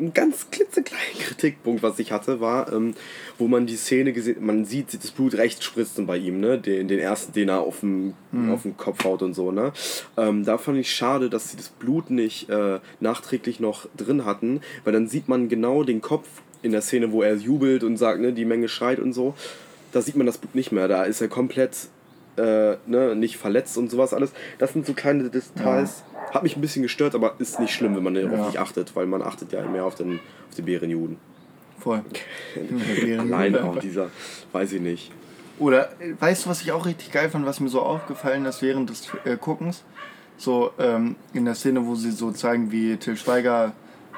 ein ganz klitzekleiner Kritikpunkt, was ich hatte, war, ähm, wo man die Szene gesehen, man sieht, das Blut rechts spritzen bei ihm, ne, den, den ersten, den er auf dem, Mhm. auf dem Kopf haut und so, ne. Ähm, da fand ich schade, dass sie das Blut nicht äh, nachträglich noch drin hatten, weil dann sieht man genau den Kopf in der Szene, wo er jubelt und sagt, ne, die Menge schreit und so. Da sieht man das Blut nicht mehr, da ist er komplett äh, ne, nicht verletzt und sowas alles. Das sind so kleine Details. Hat mich ein bisschen gestört, aber ist nicht schlimm, wenn man darauf Ja. nicht achtet, weil man achtet ja mehr auf den, auf den Bärenjuden. Voll. Allein auch dieser, weiß ich nicht. Oder weißt du, was ich auch richtig geil fand, was mir so aufgefallen ist während des äh, Guckens? So ähm, in der Szene, wo sie so zeigen, wie Till Schweiger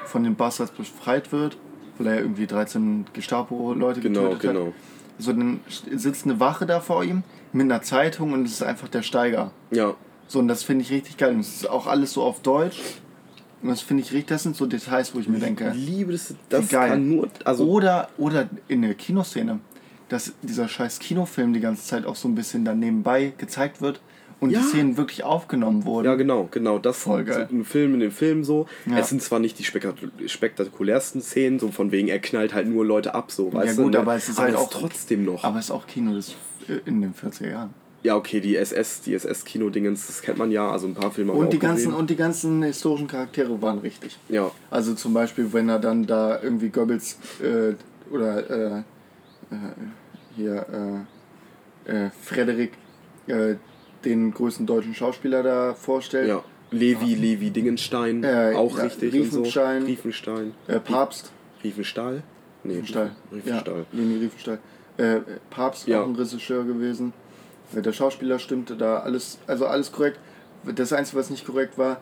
von den Bastards befreit wird, weil er irgendwie 13 Gestapo-Leute Genau, getötet hat. genau. So, dann sitzt eine Wache da vor ihm mit einer Zeitung und es ist einfach der Steiger. Ja, So, und das finde ich richtig geil. Und es ist auch alles so auf Deutsch. Und das finde ich richtig, das sind so Details, wo ich mir denke. ich liebe das. Das geil. kann nur. Also, Oder, oder in der Kinoszene, dass dieser scheiß Kinofilm die ganze Zeit auch so ein bisschen dann nebenbei gezeigt wird und Ja. die Szenen wirklich aufgenommen wurden. ja, genau, genau. Das Voll geil. so ein Film in dem Film so. Ja. Es sind zwar nicht die spektakul- spektakulärsten Szenen, so von wegen, er knallt halt nur Leute ab, so, weißt gut, du? ne? aber es ist halt das auch- trotzdem noch. Aber es ist auch Kino äh, in den 40er Jahren. ja, okay, die SS, die SS-Kino-Dingens, das kennt man ja, also ein paar Filme Und die, ganzen, gesehen. und die ganzen historischen Charaktere waren richtig. Ja, Also zum Beispiel, wenn er dann da irgendwie Goebbels äh, oder äh, äh, hier äh, äh, Frederik, äh, den größten deutschen Schauspieler da vorstellt. ja. Levi, Levi Dingenstein, auch ja, richtig Riefenstein. und so. Riefenstein. Papst. Riefenstahl? Nee, Riefenstahl. Riefenstahl. Ja, Riefenstahl. Äh, Papst Ja. auch ein Regisseur gewesen. Der Schauspieler stimmte da alles, also alles korrekt. Das Einzige, was nicht korrekt war,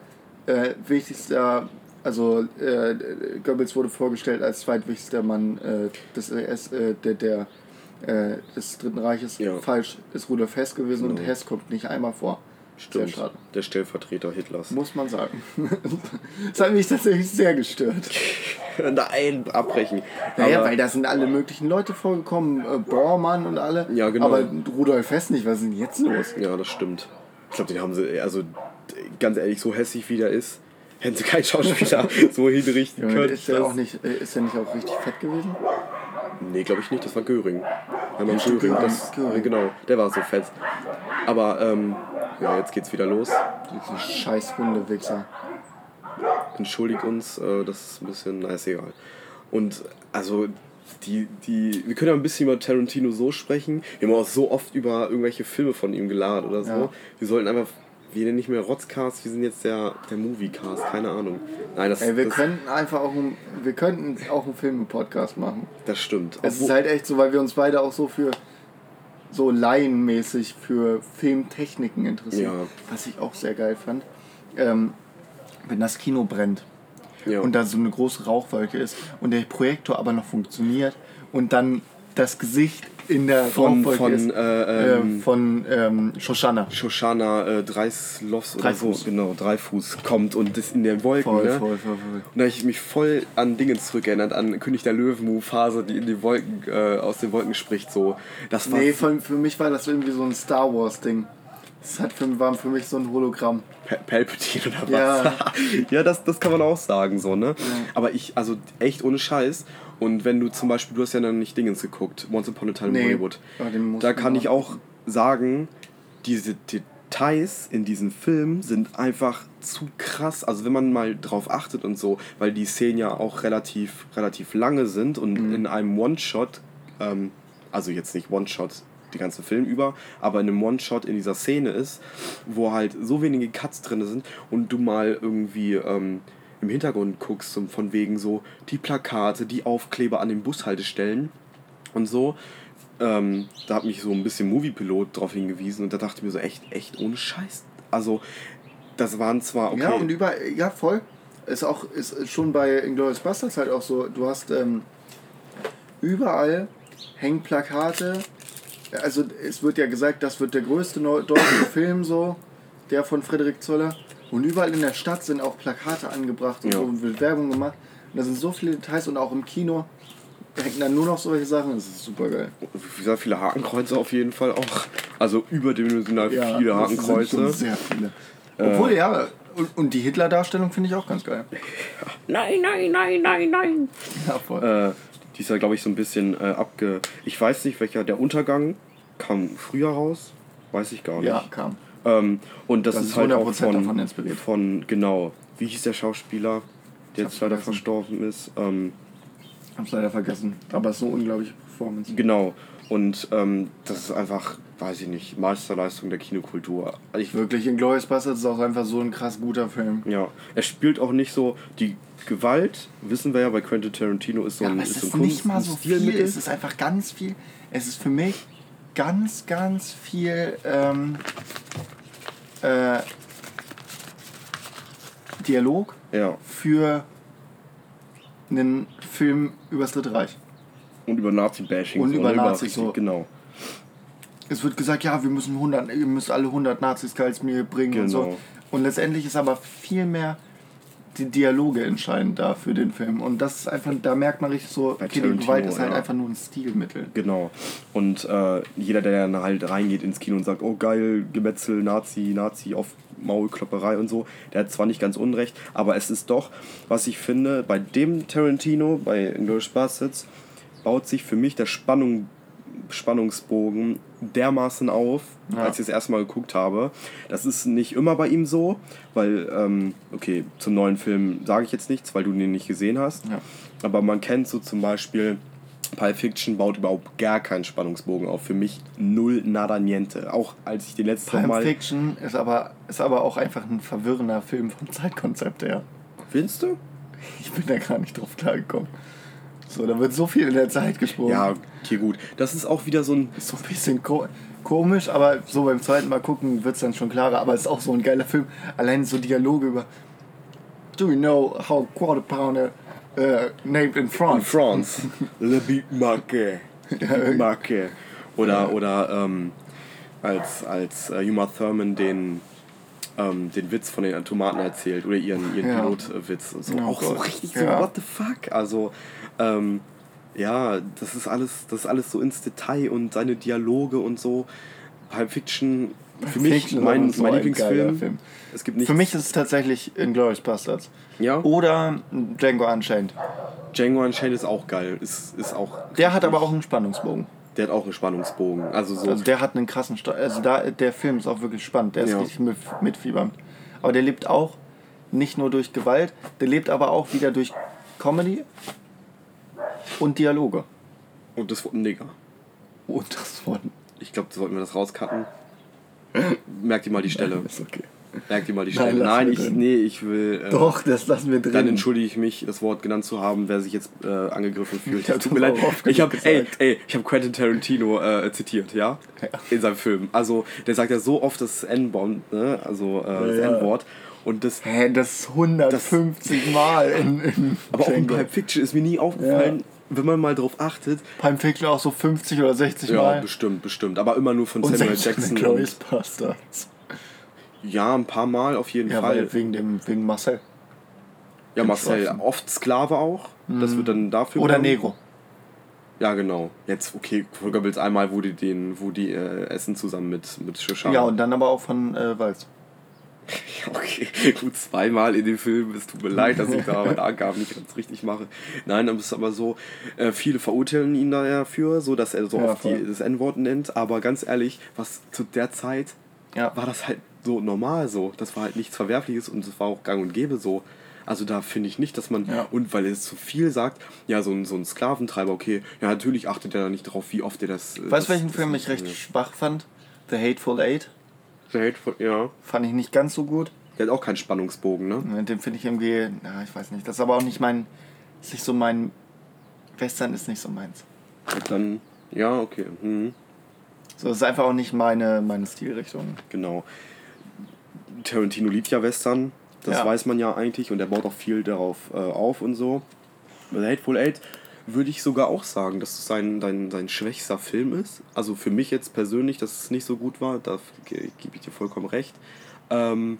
äh, wichtigster, also äh, Goebbels wurde vorgestellt als zweitwichtigster Mann äh, des, äh, der, der äh, des Dritten Reiches. Ja. Falsch ist Rudolf Hess gewesen und Genau. Hess kommt nicht einmal vor. Stimmt. Der Stellvertreter Hitlers. Muss man sagen. das hat mich tatsächlich sehr gestört. Nein, abbrechen. Naja, Aber- weil da sind alle möglichen Leute vorgekommen, äh, Bormann und alle. Ja, genau. Aber Rudolf Hess nicht, was ist denn jetzt los? Ja, das stimmt. Ich glaube, den haben sie, also ganz ehrlich, so hässlich wie der ist, hätten sie keinen Schauspieler so hinrichten Ja, können. ist der auch nicht, äh, ist der nicht auch richtig fett gewesen? Nee, glaube ich nicht, das war Göring. Hermann stimmt, Göring, Göring, das, Göring. genau, der war so fett. Aber, ähm, ja, jetzt geht's wieder los. Diese scheiß Hundewichser. Entschuldigt uns, äh, das ist ein bisschen, na, ist egal. Und, also, die, die, wir können ja ein bisschen über Tarantino so sprechen. Wir haben auch so oft über irgendwelche Filme von ihm geladen oder so. Ja. Wir sollten einfach, wir nennen nicht mehr Rotzcast, wir sind jetzt der, der Moviecast, keine Ahnung. Nein, das, Ey, wir das, könnten einfach auch einen, wir könnten auch einen Film-Podcast machen. das stimmt. Es Obwohl- ist halt echt so, weil wir uns beide auch so für so laienmäßig für Filmtechniken interessieren. Ja. Was ich auch sehr geil fand. Ähm, wenn das Kino brennt ja. und da so eine große Rauchwolke ist und der Projektor aber noch funktioniert und dann das Gesicht in der von, von, ist äh, ähm, äh, von ähm, Shoshana. Shoshana äh, Dreislovs oder Dreifuß. so, genau, Dreifuß kommt und das in den Wolken, Voll, ne? voll, voll, voll. Und da habe ich mich voll an Dingen zurückerinnert, an König der Löwen-Phase, die in die Wolken, äh, aus den Wolken spricht, so. Das war Nee, für, für mich war das irgendwie so ein Star Wars Ding. Das hat für, war für mich so ein Hologramm. Pa- Palpatine oder was? Ja. ja, das, das kann man auch sagen, so, ne? Aber ich, also echt ohne Scheiß. Und wenn du zum Beispiel, du hast ja noch nicht Dingens geguckt, Once Upon a Time in Nee, Hollywood. den muss Da kann ich auch sagen, diese Details in diesem Film sind einfach zu krass. Also wenn man mal drauf achtet und so, weil die Szenen ja auch relativ, relativ lange sind und Mhm. in einem One-Shot, ähm, also jetzt nicht One-Shot die ganze Film über, aber in einem One-Shot in dieser Szene ist, wo halt so wenige Cuts drin sind und du mal irgendwie ähm, im Hintergrund guckst und von wegen so die Plakate, die Aufkleber an den Bushaltestellen und so. Ähm, da hat mich so ein bisschen Moviepilot drauf hingewiesen und da dachte ich mir so echt, echt ohne Scheiß. Also, das waren zwar okay. Ja, und über, ja, voll. Ist auch, ist schon bei Inglourious Basterds halt auch so, du hast ähm, überall hängen Plakate. Also es wird ja gesagt, das wird der größte deutsche Film so, der von Frederik Zoller. Und überall in der Stadt sind auch Plakate angebracht und Ja. so wird Werbung gemacht. Und da sind so viele Details und auch im Kino hängen dann nur noch solche Sachen. Das ist super geil. wie gesagt, viele Hakenkreuze auf jeden Fall auch. Also überdimensional viele das sind Hakenkreuze. sehr viele. Obwohl, ja, und, und die Hitler-Darstellung finde ich auch ganz geil. Nein, nein, nein, nein, nein. Ja, voll. Äh, die ist ja, glaube ich, so ein bisschen äh, abge. Ich weiß nicht, welcher. Der Untergang kam früher raus. Weiß ich gar nicht. ja, kam. Ähm, und das, Das ist halt auch 100% von, von, genau, wie hieß der Schauspieler, der jetzt leider vergessen. verstorben ist. Ähm, Hab's leider vergessen. Aber es ist so eine unglaubliche Performance. genau. Und ähm, das ist einfach, weiß ich nicht, Meisterleistung der Kinokultur. Ich, Wirklich, Inglourious Basterds ist auch einfach so ein krass guter Film. ja, er spielt auch nicht so die Gewalt, wissen wir ja bei Quentin Tarantino ist so Ja, ein, aber es ist so ist ein nicht mal ein so viel. Es ist einfach ganz viel. Es ist für mich ganz, ganz viel ähm, äh, Dialog Ja, für einen Film übers Dritte Reich. und über Nazi-Bashing. Und über Nazis, so. Genau. Es wird gesagt, ja, wir müssen 100, ihr müsst alle 100 Nazis Geizmehl bringen und so. Genau. Und letztendlich ist aber viel mehr die Dialoge entscheidend da für den Film. Und das ist einfach, da merkt man richtig so, okay, die Gewalt ist halt ja. einfach nur ein Stilmittel. Genau. Und äh, jeder, der dann halt reingeht ins Kino und sagt, oh geil, Gemetzel, Nazi, Nazi auf Maulklopperei und so, der hat zwar nicht ganz unrecht, aber es ist doch, was ich finde, bei dem Tarantino, bei Inglourious Basterds, baut sich für mich der Spannung, Spannungsbogen dermaßen auf, Ja. als ich es erstmal geguckt habe. Das ist nicht immer bei ihm so, weil, ähm, okay, zum neuen Film sage ich jetzt nichts, weil du den nicht gesehen hast. Ja. Aber man kennt so zum Beispiel, Pulp Fiction baut überhaupt gar keinen Spannungsbogen auf. Für mich null nada niente. Auch als ich den letzten Pulp Mal. Fiction ist aber, ist aber auch einfach ein verwirrender Film vom Zeitkonzept her. Findest du? Ich bin da gar nicht drauf klargekommen. So, da wird so viel in der Zeit gesprungen. Ja, okay, gut. Das ist auch wieder so ein. Ist so ein bisschen ko komisch, aber so beim zweiten Mal gucken wird es dann schon klarer. Aber es ist auch so ein geiler Film. Allein so Dialoge über. Do you know how quarter pounder uh, named in France? In France. Le Big Marque. Big Marque. Oder, oder ähm, als, als äh, Uma Thurman den, ähm, den Witz von den Tomaten erzählt oder ihren, ihren Ja. Pilotwitz. So, Oh auch so richtig so, Ja. what the fuck? Also, ähm, ja, das ist alles, das ist alles so ins Detail und seine Dialoge und so. Pulp Fiction, für mich Fiction ist mein, so mein ein Lieblingsfilm. Film. Es gibt. Für mich ist es tatsächlich Inglourious Bastards. ja, Oder Django Unchained. Django Unchained ist auch geil. Ist, ist auch, Der hat aber auch einen Spannungsbogen. der hat auch einen Spannungsbogen. Also so. Also der hat einen krassen Sta Also da, der Film ist auch wirklich spannend. Der ist Ja. richtig mit, mitfiebernd. Aber der lebt auch nicht nur durch Gewalt, der lebt aber auch wieder durch Comedy und Dialoge. und das Wort Nigger. Und das Wort Ich glaube, sollten wir das rauscutten. Merkt ihr mal die Stelle. ist okay. Merkt ihr mal die Nein, Stelle. Nein, wir ich, drin. nee, ich will. Äh, Doch, das lassen wir drin. Dann entschuldige ich mich, das Wort genannt zu haben, wer sich jetzt äh, angegriffen fühlt. Tut mir das leid. Ich habe ey, ey, ich habe Quentin Tarantino äh, zitiert, ja? Ja. In seinem Film. Also, der sagt ja so oft das N-Wort, ne? Also äh, das Ja. N-Wort. Und das. Hä, das ist 150 Mal in, in Aber auch in. Pulp Fiction ist mir nie aufgefallen, wenn man mal drauf achtet. Pulp Fiction auch so 50 oder 60 Ja, Mal. bestimmt, bestimmt. Aber immer nur von Und Samuel Jackson. Bastards. ja, ein paar Mal auf jeden Ja, Fall. weil wegen, dem, wegen Marcel. Ja, Marcel, oft Sklave auch. Das wird dann dafür. Oder genommen. Negro. Ja, genau. Jetzt, okay, Volker Wills einmal, wo die, den, wo die äh, essen zusammen mit, mit Shisham. Ja, und dann aber auch von äh, Walz. Okay, gut, zweimal in dem Film. Es tut mir leid, dass ich da meine Angaben nicht ganz richtig mache. Nein, dann ist es aber so, äh, viele verurteilen ihn dafür, so dass er so Ja, oft die, das N-Wort nennt. Aber ganz ehrlich, was zu der Zeit Ja. war das halt so normal so. Das war halt nichts Verwerfliches und es war auch gang und gäbe so. Also da finde ich nicht, dass man, Ja. und weil er zu viel sagt, ja, so ein, so ein Sklaventreiber, okay, ja, natürlich achtet er da nicht drauf, wie oft er das... Weißt das, du, welchen das Film ich recht schwach fand? The Hateful Eight. Der Hateful- ja, Fand ich nicht ganz so gut. der hat auch keinen Spannungsbogen, ne? Ne, Den finde ich irgendwie, na, ich weiß nicht. Das ist aber auch nicht mein, ist nicht so mein, Western ist nicht so meins. Und dann, ja, okay, mhm. So, das ist einfach auch nicht meine, meine Stilrichtung. Genau. Tarantino liebt ja Western, das Ja. weiß man ja eigentlich und er baut auch viel darauf äh, auf und so. The Hateful Eight würde ich sogar auch sagen, dass es sein, sein, sein schwächster Film ist. Also für mich jetzt persönlich, dass es nicht so gut war, da ge- gebe ich dir vollkommen recht. Ähm,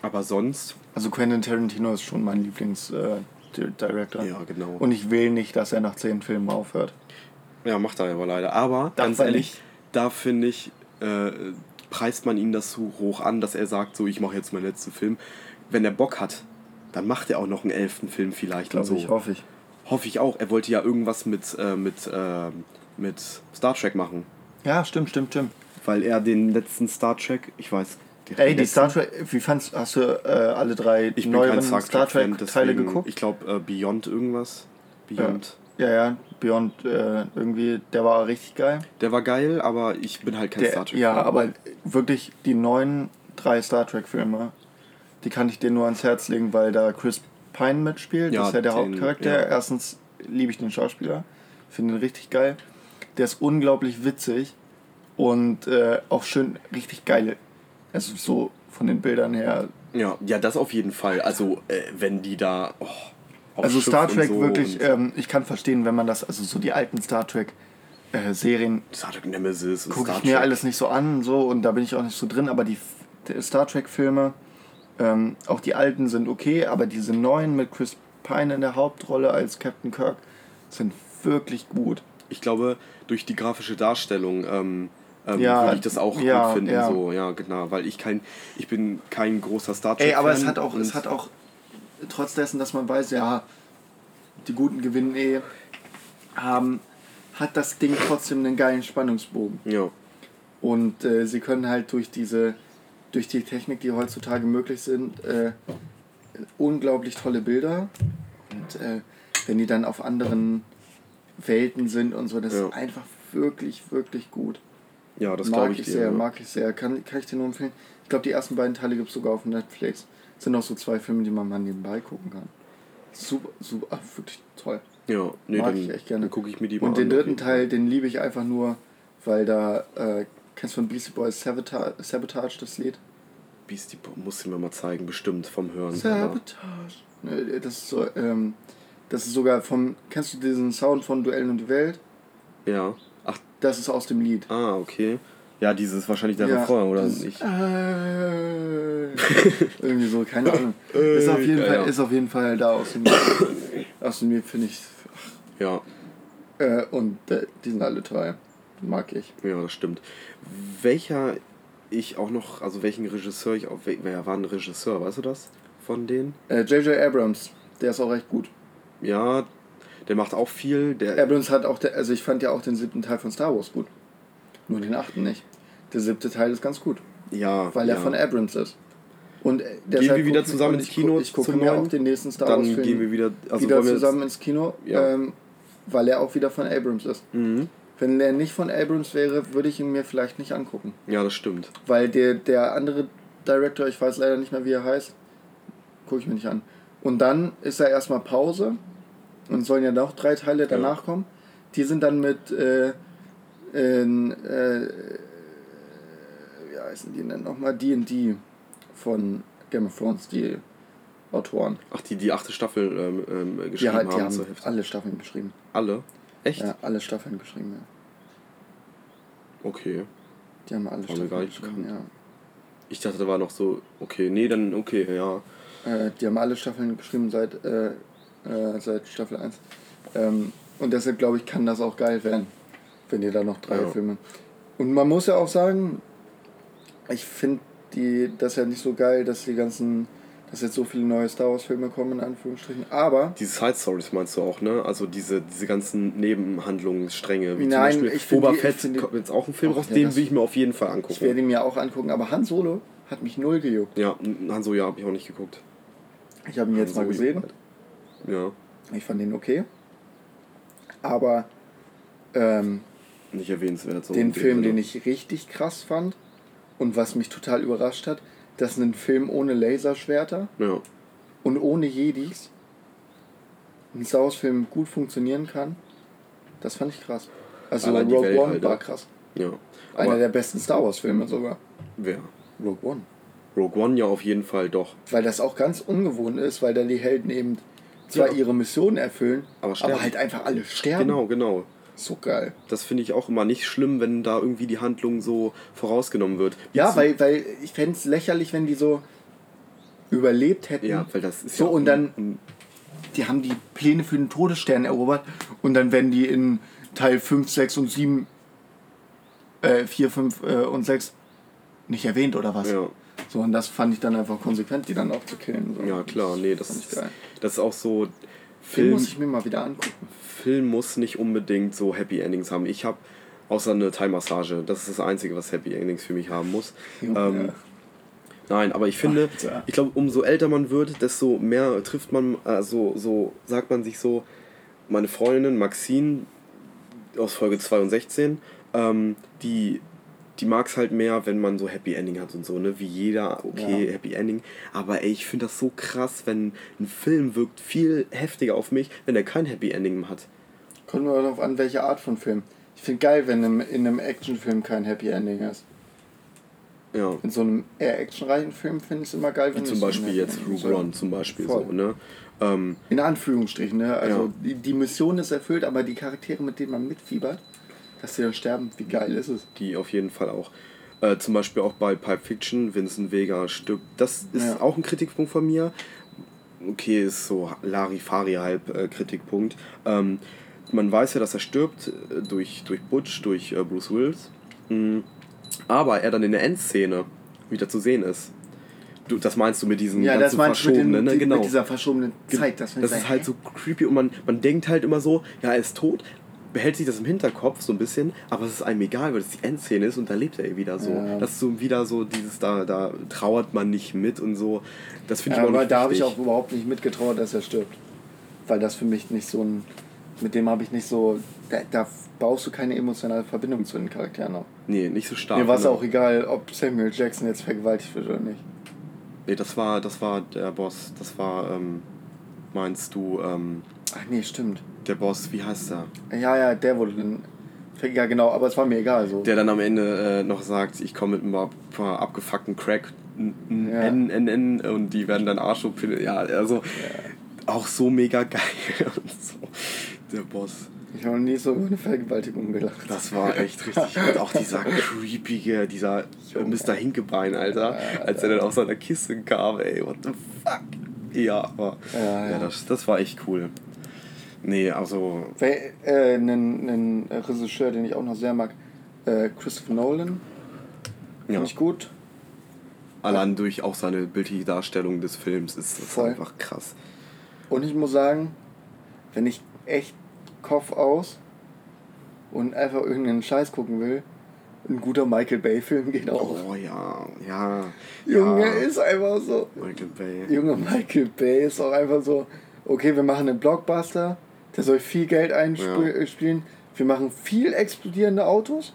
aber sonst, Also Quentin Tarantino ist schon mein Lieblings-Director. ja genau. Und ich will nicht, dass er nach zehn Filmen aufhört. Ja, macht er aber leider. Aber Darf ganz ehrlich, nicht. da finde ich, äh, preist man ihn das zu hoch an, dass er sagt, so, ich mache jetzt meinen letzten Film. Wenn er Bock hat, dann macht er auch noch einen elften Film vielleicht Glaube so. ich, hoffe ich. Hoffe ich auch. Er wollte ja irgendwas mit, äh, mit, äh, mit Star Trek machen. Ja, stimmt, stimmt, stimmt. Weil er den letzten Star Trek, ich weiß. Ey, die Star Trek, wie fandst hast du äh, alle drei ich neueren Star Star Trek-Fan, Trek-Teile deswegen, geguckt? Ich glaube, äh, Beyond irgendwas. Beyond. Ja, ja, Beyond äh, irgendwie, der war richtig geil. Der war geil, aber ich bin halt kein Der, Star Trek. ja, aber wirklich die neuen drei Star Trek-Filme, die kann ich dir nur ans Herz legen, weil da Chris Pine mitspielt. Ja, das ist ja der den- Hauptcharakter. ja. Erstens liebe ich den Schauspieler, finde ihn richtig geil. Der ist unglaublich witzig und äh, auch schön richtig geil. Also so von den Bildern her. Ja, ja, das auf jeden Fall. Also, äh, wenn die da. Oh, Also Schiff Star Trek so wirklich, ähm, ich kann verstehen, wenn man das, also so die alten Star Trek äh, Serien Star Trek Nemesis gucke ich mir alles nicht so an so und da bin ich auch nicht so drin, aber die Star Trek Filme, ähm, auch die alten sind okay, aber diese neuen mit Chris Pine in der Hauptrolle als Captain Kirk sind wirklich gut. Ich glaube, durch die grafische Darstellung ähm, ähm, Ja, würde ich das auch ja, gut finden. ja. So, ja, genau. Weil ich kein. Ich bin kein großer Star Trek. Ey, aber es hat auch, es hat auch, trotz dessen, dass man weiß, ja, die Guten gewinnen eh, haben, hat das Ding trotzdem einen geilen Spannungsbogen. Ja. Und äh, sie können halt durch diese, durch die Technik, die heutzutage möglich sind, äh, unglaublich tolle Bilder. Und äh, wenn die dann auf anderen Welten sind und so, das Ja. ist einfach wirklich, wirklich gut. Ja, das mag ich ich dir. sehr, ja. mag ich sehr. Kann, kann ich dir nur empfehlen. Ich glaube, die ersten beiden Teile gibt es sogar auf Netflix. Sind auch so zwei Filme, die man mal nebenbei gucken kann. Super, super, wirklich toll. Ja, nee, Mag dann, ich echt gerne. dann gucke ich mir die mal Und den dritten Teil, den liebe ich einfach nur, weil da, äh, kennst du von Beastie Boys Sabotage, Sabotage das Lied? Beastie Boy, musst du mir mal zeigen, bestimmt vom Hören. Sabotage. Ne, Das ist so, ähm, das ist sogar vom, kennst du diesen Sound von Duellen um die Welt? Ja. Ach, Das ist aus dem Lied. ah, okay. Ja, dieses wahrscheinlich der Refrain, oder nicht? Äh, irgendwie so, keine Ahnung. ist, auf jeden ja, Fall, ja. ist auf jeden Fall da aus dem, aus dem Lied, finde ich. Ja, Äh, und äh, die sind alle toll. Mag ich. ja, das stimmt. Welcher ich auch noch, also welchen Regisseur ich auch, wer war ein Regisseur, weißt du das? Von denen? Äh, J.J. Abrams, der ist auch recht gut. Ja, der macht auch viel. Der, Abrams hat auch, der, also ich fand ja auch den siebten Teil von Star Wars gut. Nur den achten nicht. Der siebte Teil ist ganz gut, ja, weil ja. er von Abrams ist. Und äh, Gehen wir wieder zusammen ins Kino Ich gucke mir auch den nächsten Star Wars Film gehen wir wieder, also wieder zusammen ins Kino, Ja. ähm, weil er auch wieder von Abrams ist. Mhm. Wenn er nicht von Abrams wäre, würde ich ihn mir vielleicht nicht angucken. Ja, das stimmt. Weil der, der andere Director, ich weiß leider nicht mehr, wie er heißt, gucke ich mir nicht an. Und dann ist er erstmal Pause und sollen ja noch drei Teile danach kommen. Die sind dann mit äh, in, äh, wie heißen die denn nochmal? D&D von Game of Thrones, die Autoren. Ach, die die achte Staffel ähm, ähm, Die, geschrieben halt, die haben. haben zur Hälfte. alle Staffeln geschrieben. Alle? Echt? Ja, alle Staffeln geschrieben, ja. Okay. Die haben alle War Staffeln gar nicht geschrieben, ja. Ich dachte, da war noch so, okay, nee, dann okay, ja. Äh, die haben alle Staffeln geschrieben seit, äh, äh, seit Staffel 1. Ähm, und deshalb glaube ich, kann das auch geil werden, wenn die da noch drei Ja. Filme. Und man muss ja auch sagen, ich finde die das ja nicht so geil, dass die ganzen, dass jetzt so viele neue Star Wars Filme kommen, in Anführungsstrichen. Aber Diese Side Stories meinst du auch, ne? Also diese, diese ganzen Nebenhandlungsstränge. Wie Nein, zum Beispiel ich Boba Fett ich kommt jetzt auch ein Film Ach, raus, ja, den will ich mir auf jeden Fall ich angucken. werde ihn mir auch angucken. Aber Han Solo hat mich null gejuckt. Ja, Han Solo, ja, hab ich auch nicht geguckt. Ich habe ihn jetzt Han mal Solo gesehen. Ja, Ich fand ihn okay. Aber ähm, nicht erwähnenswert. So den Film, den ich richtig krass fand und was mich total überrascht hat, dass ein Film ohne Laserschwerter Ja, und ohne Jedis ein Star Wars Film gut funktionieren kann, das fand ich krass. Also Allein Rogue Welt One halt, war krass. ja. Einer der besten Star Wars Filme sogar. wer? Rogue One. Rogue One ja auf jeden Fall doch. Weil das auch ganz ungewohnt ist, weil da die Helden eben zwar Ja. ihre Mission erfüllen, Aber aber, halt einfach alle sterben. Genau, genau. So geil. Das finde ich auch immer nicht schlimm, wenn da irgendwie die Handlung so vorausgenommen wird. Wie Ja, weil, weil ich fände es lächerlich, wenn die so überlebt hätten. Ja, weil das ist So, ja. und dann- die haben die Pläne für den Todesstern erobert und dann werden die in Teil 5, 6 und 7, äh, 4, 5 äh, und 6 nicht erwähnt oder was? Ja. So, und das fand ich dann einfach konsequent, die dann auch zu killen. So. Ja, klar, nee, das ich ist, geil. das ist auch so. Film, muss ich mir mal wieder angucken. Film muss nicht unbedingt so Happy Endings haben. Ich habe außer eine Thai-Massage, das ist das Einzige, was Happy Endings für mich haben muss. Junge, Ähm, ja. Nein, aber ich finde, Alter. ich glaube, umso älter man wird, desto mehr trifft man, also so sagt man sich so, meine Freundin Maxine aus Folge 2 und 16, ähm, die, die mag es halt mehr, wenn man so Happy Ending hat und so, ne? Wie jeder, okay, Ja. Happy Ending. Aber ey, ich finde das so krass, wenn ein Film wirkt viel heftiger auf mich, wenn er kein Happy Ending hat. Kommt nur darauf an, welche Art von Film. Ich finde geil, wenn in einem Actionfilm kein Happy Ending ist. Ja. In so einem eher actionreichen Film finde ich es immer geil, Wie wenn zum Beispiel jetzt. Rogue One zum Beispiel Voll. so, ne? Ähm, In Anführungsstrichen, ne? Also Ja. die, die Mission ist erfüllt, aber die Charaktere, mit denen man mitfiebert, dass sie dann sterben, wie geil ist es? die auf jeden Fall auch. Äh, zum Beispiel auch bei Pulp Fiction, Vincent Vega stirbt. Das ist Ja. auch ein Kritikpunkt von mir. Okay, ist so Larifari halb äh, Kritikpunkt. Ähm, man weiß ja, dass er stirbt äh, durch, durch Butch, durch äh, Bruce Willis. Mm. Aber er dann in der Endszene wieder zu sehen ist. Du, das meinst du mit diesem Ja, ganzen meinst du mit, den, Verschobenen, ne? die- Genau. mit dieser verschobenen Zeit. Das, Das ist halt so creepy und man, man denkt halt immer so, ja, er ist tot, behält sich das im Hinterkopf so ein bisschen, aber es ist einem egal, weil es die Endszene ist und da lebt er wieder so. Ja. Das ist so wieder so dieses, da, da trauert man nicht mit und so. Das finde ich Ja, auch aber nicht da habe ich auch überhaupt nicht mitgetraut, dass er stirbt. Weil das für mich nicht so ein. Mit dem habe ich nicht so. Da, da baust du keine emotionale Verbindung zu den Charakteren auf. Nee, nicht so stark. Mir war es genau. auch egal, ob Samuel Jackson jetzt vergewaltigt wird oder nicht. Nee, das war, das war der Boss. Das war, ähm, meinst du, ähm, Ach nee, stimmt. Der Boss, wie heißt er? Ja, ja, der wurde dann. Ja, genau, aber es war mir egal. So. Der dann am Ende äh, noch sagt, ich komme mit ein paar, abgefuckten Crack N, Ja. N, N, N und die werden dann Arsch Ja, also auch so mega geil und so. Der Boss. Ich habe noch nie so über eine Vergewaltigung gelacht. Das war echt richtig. Und auch dieser creepige, dieser äh, Mr. Hinkebein, Alter, als er dann aus seiner Kiste kam, ey, what the fuck. Ja, aber Ja, ja, ja. das, das war echt cool. Nee, also, Wer- äh, Einen einen Regisseur, den ich auch noch sehr mag, äh, Christopher Nolan. ja, Finde ich gut. allein durch auch seine bildliche Darstellung des Films ist das Voll. einfach krass. Und ich muss sagen, wenn ich echt Kopf aus und einfach irgendeinen Scheiß gucken will, ein guter Michael Bay-Film geht auch. Oh ja, ja. Junge, ja. ist einfach so. Michael Bay. Junge, Michael Bay ist auch einfach so, okay, wir machen einen Blockbuster, der soll viel Geld einspielen. Wir machen viel explodierende Autos.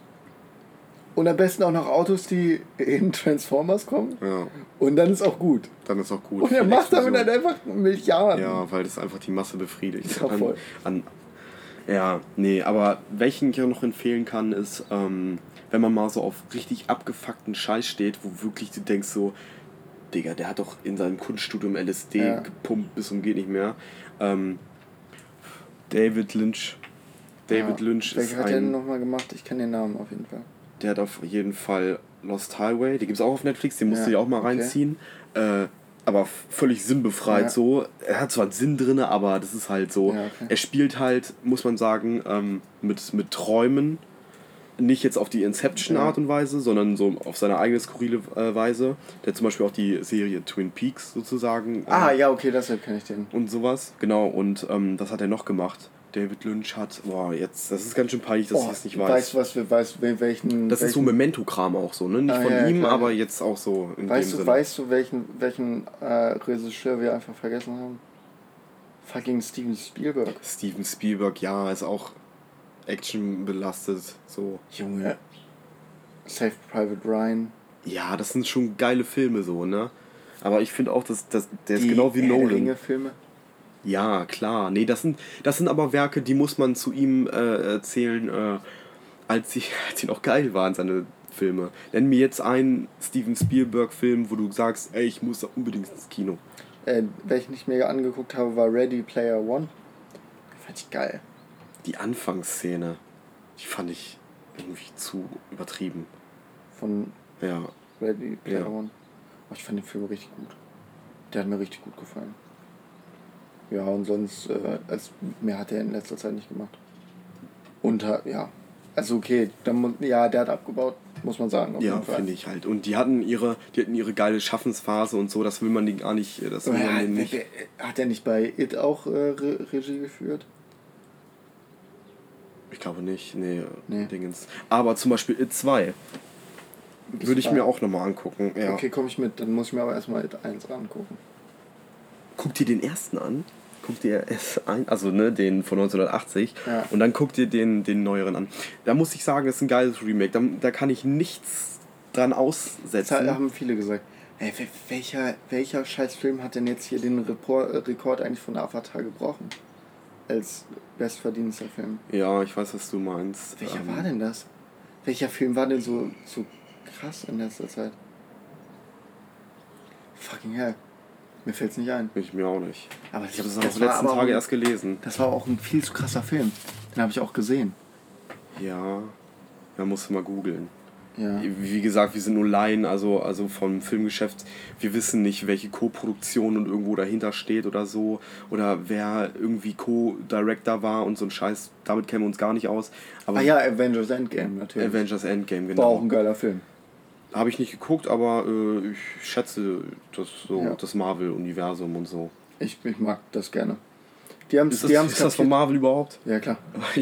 Und am besten auch noch Autos, die in Transformers kommen. Ja, Und dann ist auch gut. dann ist auch gut. Und er macht damit Explosion. halt einfach Milliarden. Ja, weil das einfach die Masse befriedigt. Ja, an, voll. an, ja, nee, aber welchen ich auch noch empfehlen kann, ist, ähm, wenn man mal so auf richtig abgefuckten Scheiß steht, wo wirklich du denkst so, Digga, der hat doch in seinem Kunststudium LSD Ja. gepumpt bis zum geht nicht mehr. Ähm, David Lynch. David Ja. Lynch ist Welcher hat ein, nochmal gemacht? Ich kenne den Namen auf jeden Fall. der hat auf jeden Fall Lost Highway, die gibt es auch auf Netflix, den musst Ja, du dir auch mal okay. reinziehen. Äh, aber völlig sinnbefreit Ja. so. Er hat zwar Sinn drin, aber das ist halt so. Ja, okay. Er spielt halt, muss man sagen, ähm, mit, mit Träumen. Nicht jetzt auf die Inception-Art und Weise, sondern so auf seine eigene skurrile äh, Weise. Der zum Beispiel auch die Serie Twin Peaks sozusagen. Ah, äh, ja, okay, deshalb kenne ich den. Und sowas. Genau, und ähm, das hat er noch gemacht. David Lynch hat, boah, jetzt, das ist ganz schön peinlich, dass ich das nicht weiß. Weißt du, was wir, weißt, wel- welchen. Das ist so welchen, Memento-Kram auch so, ne? Nicht Ah, von ja, ihm, klar. aber jetzt auch so in Weißt dem du, Sinne. weißt du, welchen, welchen äh, Regisseur wir einfach vergessen haben? Fucking Steven Spielberg. Steven Spielberg, ja, ist auch Action belastet, so. Junge. Save Private Ryan. Ja, das sind schon geile Filme so, ne? Aber ich finde auch, dass, dass der ist Die genau wie Herr Nolan. Ringe-Filme. Ja, klar. Nee, das sind, das sind aber Werke, die muss man zu ihm äh, erzählen, äh, als, sie, als sie noch geil waren, seine Filme. Nenn mir jetzt einen Steven Spielberg-Film, wo du sagst, ey, ich muss da unbedingt ins Kino. Äh, welchen ich mir angeguckt habe, war Ready Player One. Fand ich geil. Die Anfangsszene, die fand ich irgendwie zu übertrieben. Von Ja, Ready Player Ja. One. Oh, ich fand den Film richtig gut. Der hat mir richtig gut gefallen. Ja, und sonst, äh, als, mehr hat er in letzter Zeit nicht gemacht. Und ha- ja, also okay, dann, ja, der hat abgebaut, muss man sagen. Ja, finde ich halt. Und die hatten ihre, die hatten ihre geile Schaffensphase und so, das will man die gar nicht, das will Aber man ja, denen nicht. hat er nicht bei It auch äh, Re Regie geführt? Ich glaube nicht, nee, Nee. Dingens. Aber zum Beispiel It 2 würde ich mir auch nochmal angucken. Ja. Okay, komme ich mit, dann muss ich mir aber erstmal It 1 angucken. Guck dir den ersten an. Guck dir es ein, also ne, den von 1980. Ja. Und dann guck dir den, den neueren an. Da muss ich sagen, das ist ein geiles Remake. Da, da kann ich nichts dran Das aussetzen. haben viele gesagt. Ey, wel- welcher, welcher Scheißfilm hat denn jetzt hier den Repor äh, Rekord eigentlich von Avatar gebrochen? Als bestverdienster Film. Ja, ich weiß, was du meinst. Welcher Ähm, war denn das? Welcher Film war denn so, so krass in letzter Zeit? Fucking hell. Mir fällt's nicht ein. Ich mir auch nicht. Aber Ich habe das, das war letzten auch Tage erst gelesen. Das war auch ein viel zu krasser Film. Den habe ich auch gesehen. Ja, ja, musst du mal googeln. Ja. Wie gesagt, wir sind nur Laien, also, also vom Filmgeschäft. Wir wissen nicht, welche Co-Produktion und irgendwo dahinter steht oder so. Oder wer irgendwie Co-Director war und so ein Scheiß. Damit kennen wir uns gar nicht aus. Aber Ah ja, Avengers Endgame natürlich. Avengers Endgame, War auch genau. ein geiler Film. Habe ich nicht geguckt, aber äh, ich schätze das, so, Ja. das Marvel-Universum und so. Ich, ich mag das gerne. Die haben Ist die das, haben's ist das von kapiert. Marvel überhaupt? Ja, klar.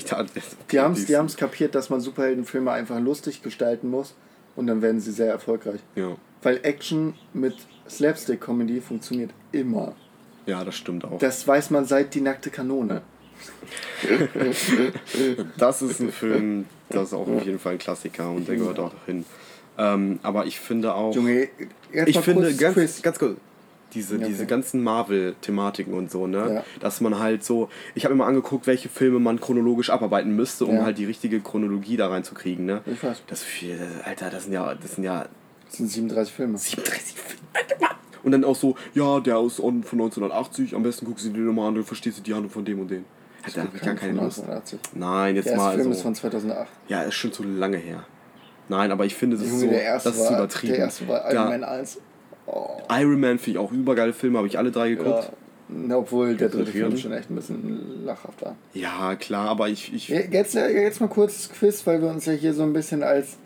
Die haben es die haben's kapiert, dass man Superheldenfilme einfach lustig gestalten muss und dann werden sie sehr erfolgreich. Ja. Weil Action mit Slapstick-Comedy funktioniert immer. ja, das stimmt auch. Das weiß man seit Die nackte Kanone. Das ist ein Film, das ist auch auf jeden Fall ein Klassiker und der gehört auch hin. Ähm, aber ich finde auch. Junge, ich finde, kurz ganz, ganz kurz, Diese, Ja, diese okay. ganzen Marvel-Thematiken und so, ne? Ja. Dass man halt so. Ich habe mir mal angeguckt, welche Filme man chronologisch abarbeiten müsste, um Ja. halt die richtige Chronologie da reinzukriegen, ne? Ich weiß. Das viel, Alter, das sind ja, das sind ja Das sind 37 Filme. 37 Filme. Alter, Mann. Und dann auch so, ja, der ist on- von 1980, am besten guckst du dir nochmal an, dann verstehst du die Handlung von dem und dem. Alter, da hab ich gar keine Lust. 1980. Nein, jetzt Der mal Film so. ist von 2008. Ja, ist schon zu lange her. Nein, aber ich finde, das ist so, der das ist übertrieben. Der erste war Iron. Man 1. Oh, Iron Man finde ich auch übergeile Filme, habe ich alle drei ja. geguckt. Na, Obwohl der dritte. Film schon echt ein bisschen lachhaft war. Ja, klar, aber ich, ich Jetzt, jetzt mal kurz das Quiz, weil wir uns ja hier so ein bisschen als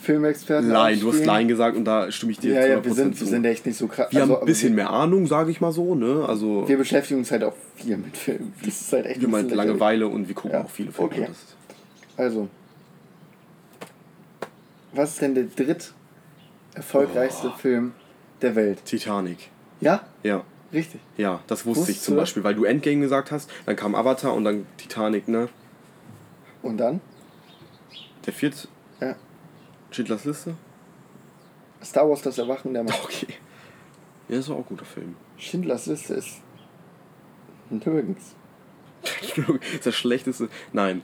Filmexperten Nein, du hast. Nein gesagt und da stimme ich dir Ja, ja, 100% wir sind, zu. wir sind echt nicht so krass. wir also, haben ein bisschen wir, mehr Ahnung, sage ich mal so, ne? Also Wir beschäftigen uns halt auch viel mit Filmen. Das ist halt echt wir ein meinen. Langeweile und wir gucken Ja, auch viele Filme. okay. Also, was ist denn der dritt erfolgreichste Oh. Film der Welt? Titanic. Ja, Ja, richtig. ja, das wusste Wusstest ich zum du das? Beispiel, weil du Endgame gesagt hast, dann kam Avatar und dann Titanic, ne? Und dann? Der vierte Ja. Schindlers Liste? Star Wars Das Erwachen der Macht. Okay. Ja, das war auch ein guter Film. Schindlers Liste ist nirgends. ist das schlechteste. Nein.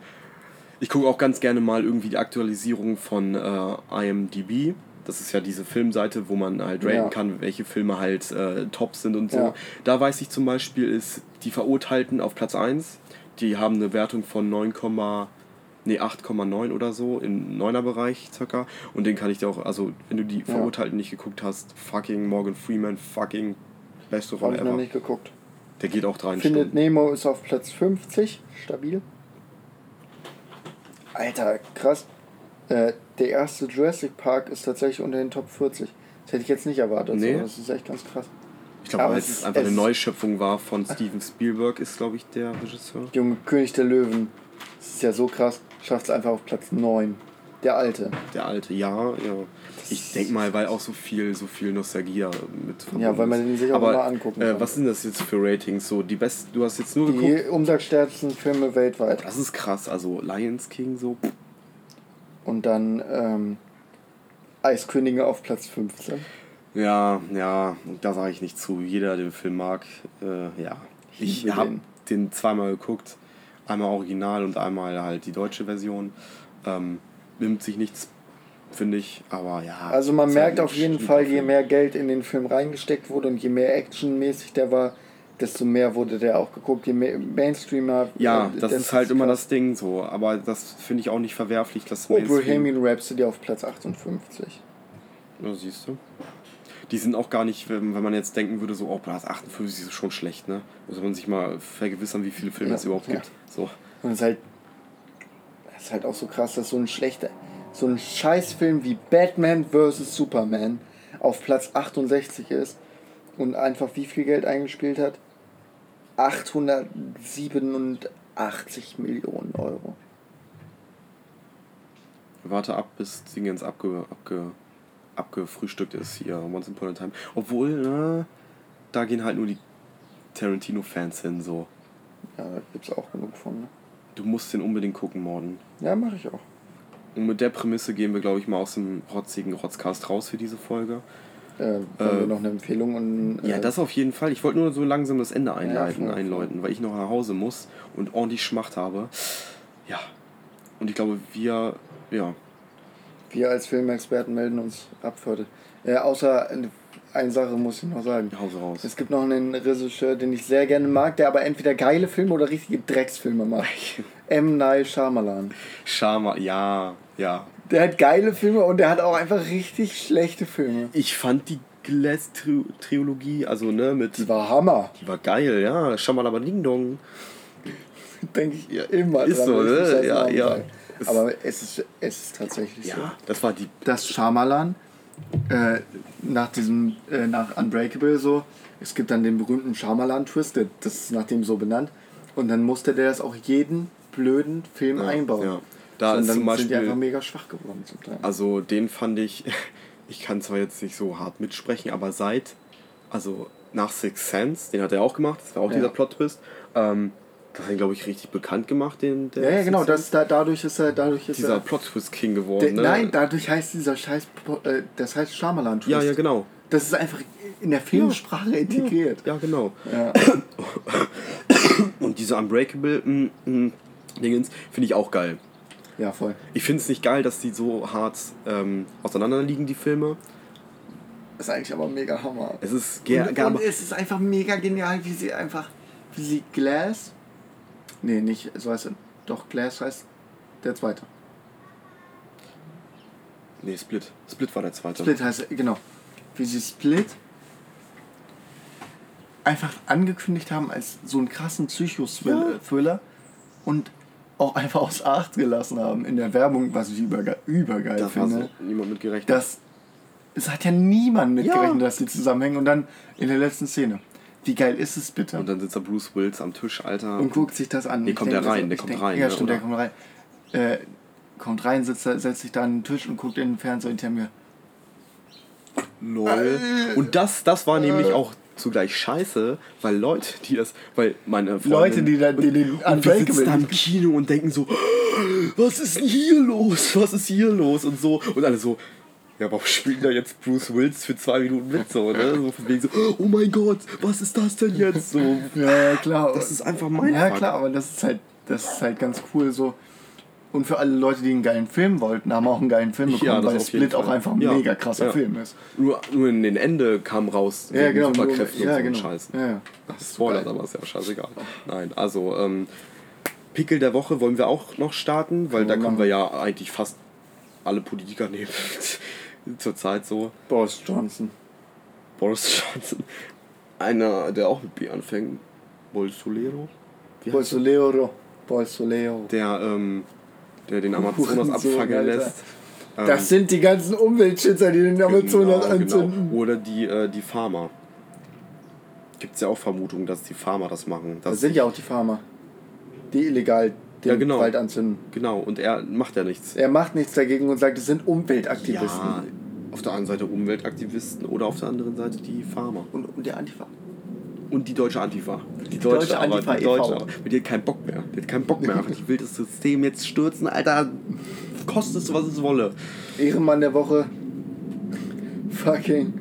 Ich gucke auch ganz gerne mal irgendwie die Aktualisierung von äh, IMDb. Das ist ja diese Filmseite, wo man halt raten Ja. kann, welche Filme halt äh, top sind und so. Ja. Da weiß ich zum Beispiel, ist Die Verurteilten auf Platz 1. Die haben eine Wertung von 9, nee, 8,9 oder so im 9er Bereich circa. Und den kann ich dir auch, also wenn du die Verurteilten nicht geguckt hast, fucking Morgan Freeman, fucking beste Rolle ich noch ever. nicht geguckt. Der geht auch drei Findet Stunden. Nemo ist auf Platz 50, stabil. Alter, krass. Äh, der erste Jurassic Park ist tatsächlich unter den Top 40. Das hätte ich jetzt nicht erwartet. Nee. So. Das ist echt ganz krass. Ich glaube, weil es es einfach es eine Neuschöpfung war von Steven Spielberg, ist, glaube ich, der Regisseur. Junge König der Löwen. Das ist ja so krass. Schafft es einfach auf Platz 9. Der alte. Der alte, ja, ja. Ich denke mal, weil auch so viel, so viel Nostalgie mit verbunden Ja, weil man den sich auch Aber, immer angucken äh, kann. was sind das jetzt für Ratings? So, die besten, du hast jetzt nur geguckt. Die umsatzstärksten Filme weltweit. Das ist krass, also Lions King so. pff, Und dann ähm, Eiskönige auf Platz 15. Ja, ja, da sage ich nicht zu. Jeder, der den Film mag, äh, ja. Ich habe den. zweimal geguckt. Einmal original und einmal halt die deutsche Version. Ähm, nimmt sich nichts, finde ich, aber ja. Also man ist merkt halt auf jeden Fall, je mehr Geld in den Film reingesteckt wurde und je mehr actionmäßig der war, desto mehr wurde der auch geguckt. Je mehr Mainstreamer. Ja, äh, das ist halt immer das Ding so. Aber das finde ich auch nicht verwerflich, dass Oh, Mainstream- Bohemian Rhapsody auf Platz 58. Ja, siehst du. Die sind auch gar nicht, wenn, wenn man jetzt denken würde, so, oh, Platz 58 ist schon schlecht, ne? Muss man sich mal vergewissern, wie viele Filme Ja, es überhaupt ja. gibt. So. Und es ist halt, es ist halt auch so krass, dass so ein schlechter, so ein Scheißfilm wie Batman vs. Superman auf Platz 68 ist und einfach wie viel Geld eingespielt hat? 887 Millionen Euro. Warte ab, bis Dingens abge, abge, abgefrühstückt ist hier, Once Upon a Time. Obwohl, ne, da gehen halt nur die Tarantino-Fans hin, so. Ja, da gibt's auch genug von. Ne? Du musst den unbedingt gucken, Morden. Ja, mache ich auch. Und mit der Prämisse gehen wir, glaube ich, mal aus dem rotzigen Rotzcast raus für diese Folge. Äh, Äh, noch eine Empfehlung und. Ja, äh, das auf jeden Fall. Ich wollte nur so langsam das Ende einleiten, voll. einläuten, weil ich noch nach Hause muss und ordentlich Schmacht habe. Ja. Und ich glaube, wir, ja, Wir als Filmexperten melden uns ab für heute. Äh, außer eine Sache muss ich noch sagen. Hause raus. Es gibt noch einen Regisseur, den ich sehr gerne mag, der aber entweder geile Filme oder richtige Drecksfilme macht. M. Night Shyamalan. Schama, ja, ja. Der hat geile Filme und der hat auch einfach richtig schlechte Filme. Ich fand die Glass-Trilogie, also ne, mit. Die war Hammer, Die war geil, ja. Schamalaba Ding Dong. denke ich immer Ist so, wenn ich ne? das Ja, ja. Es- Aber es ist, es ist tatsächlich so. Ja, das war die. dass Shyamalan äh, nach diesem, äh, nach Unbreakable so, es gibt dann den berühmten Shyamalan-Twist, der- das ist nach dem so benannt, und dann musste der das auch jeden blöden Film Ja, einbauen. ja. Da so, und ist dann zum sind die einfach Beispiel. mega schwach geworden zum Teil. Also den fand ich. Ich kann zwar jetzt nicht so hart mitsprechen, aber seit. Also nach Six Sense, den hat er auch gemacht, das war auch Ja. dieser Plot-Twist. Ähm, das hat ihn, glaube ich, richtig bekannt gemacht, den. Der ja, ja, genau, das, da, dadurch ist er, dadurch ist dieser er, Plot-Twist-King geworden, der, ne? nein, dadurch heißt dieser Scheiß, äh, das heißt Shyamalan-Twist. Ja, ja, genau. Das ist einfach in der Filmsprache integriert. Ja, genau. Ja. Und diese Unbreakable mm, mm, Dingens finde ich auch geil. Ja, voll. Ich finde es nicht geil, dass die so hart ähm, auseinander liegen, die Filme. ist eigentlich aber mega Hammer. Es ist ge und, und es ist einfach mega genial, wie sie einfach, wie sie Glass, nee, nicht, so heißt er, doch Glass heißt der zweite. Nee, Split. Split war der zweite. Split heißt genau. Wie sie Split einfach angekündigt haben als so einen krassen Psycho-Thriller und auch einfach aus Acht gelassen haben in der Werbung, was ich überge übergeil Da war finde. so niemand mit gerechnet. Das, es hat ja niemand mitgerechnet, Ja. dass die zusammenhängen und dann in der letzten Szene. Wie geil ist es bitte? Und dann sitzt da Bruce Willis am Tisch, Alter. und guckt sich das an. Nee, kommt der rein, der kommt denk- rein, Ja, ne, stimmt, der oder? kommt rein. Äh, kommt rein, sitzt, setzt sich da an den Tisch und guckt in den Fernseher hinter mir. Lol. Und das, das war nämlich auch zugleich scheiße, weil Leute, die das, weil meine Freundin Leute, die dann- die den und wir sitzen da im Kino und denken so, was ist denn hier los? Was ist hier los? Und so und alle so, ja, warum spielt da jetzt Bruce Willis für zwei Minuten mit so, ne? So von wegen so, oh mein Gott, was ist das denn jetzt so? Ja, klar. Das ist einfach mein Ja, klar, aber das ist halt, das ist halt ganz cool so. Und für alle Leute, die einen geilen Film wollten, haben auch einen geilen Film bekommen, Ja, weil Split auch einfach ein Ja, mega krasser ja. Film ist. Nur, nur in den Ende kam raus Ja, genau. nur- Superkräften ja, und so genau. Scheiß. Ja, ja. Das Spoiler, aber ist ja scheißegal. Nein, also ähm, Pickel der Woche wollen wir auch noch starten, weil da können wir ja eigentlich fast alle Politiker nehmen. Zurzeit so. Boris Johnson. Boris Johnson. Einer, der auch mit B anfängt. Heißt Bolsonaro. Bolsonaro. der, ähm, der den Amazonas Alter. lässt. Ähm, Das sind die ganzen Umweltschützer, die den Amazonas genau, anzünden. Genau. Oder die, äh, die Farmer. Gibt es ja auch Vermutungen, dass die Farmer das machen. Das sind ja auch die Farmer, die illegal den Ja, genau. Wald anzünden. Genau, und er macht ja nichts. Er macht nichts dagegen und sagt, es sind Umweltaktivisten. Ja, auf der einen Seite Umweltaktivisten oder auf der anderen Seite die Farmer. Und, und der Antifa. Und die deutsche Antifa. Die deutsche aber, Antifa die e.V.. deutsche, aber. Die hat keinen Bock mehr. Die hat keinen Bock mehr. Die will das System jetzt stürzen, Alter. Kostet es, was es wolle. Ehrenmann der Woche. Fucking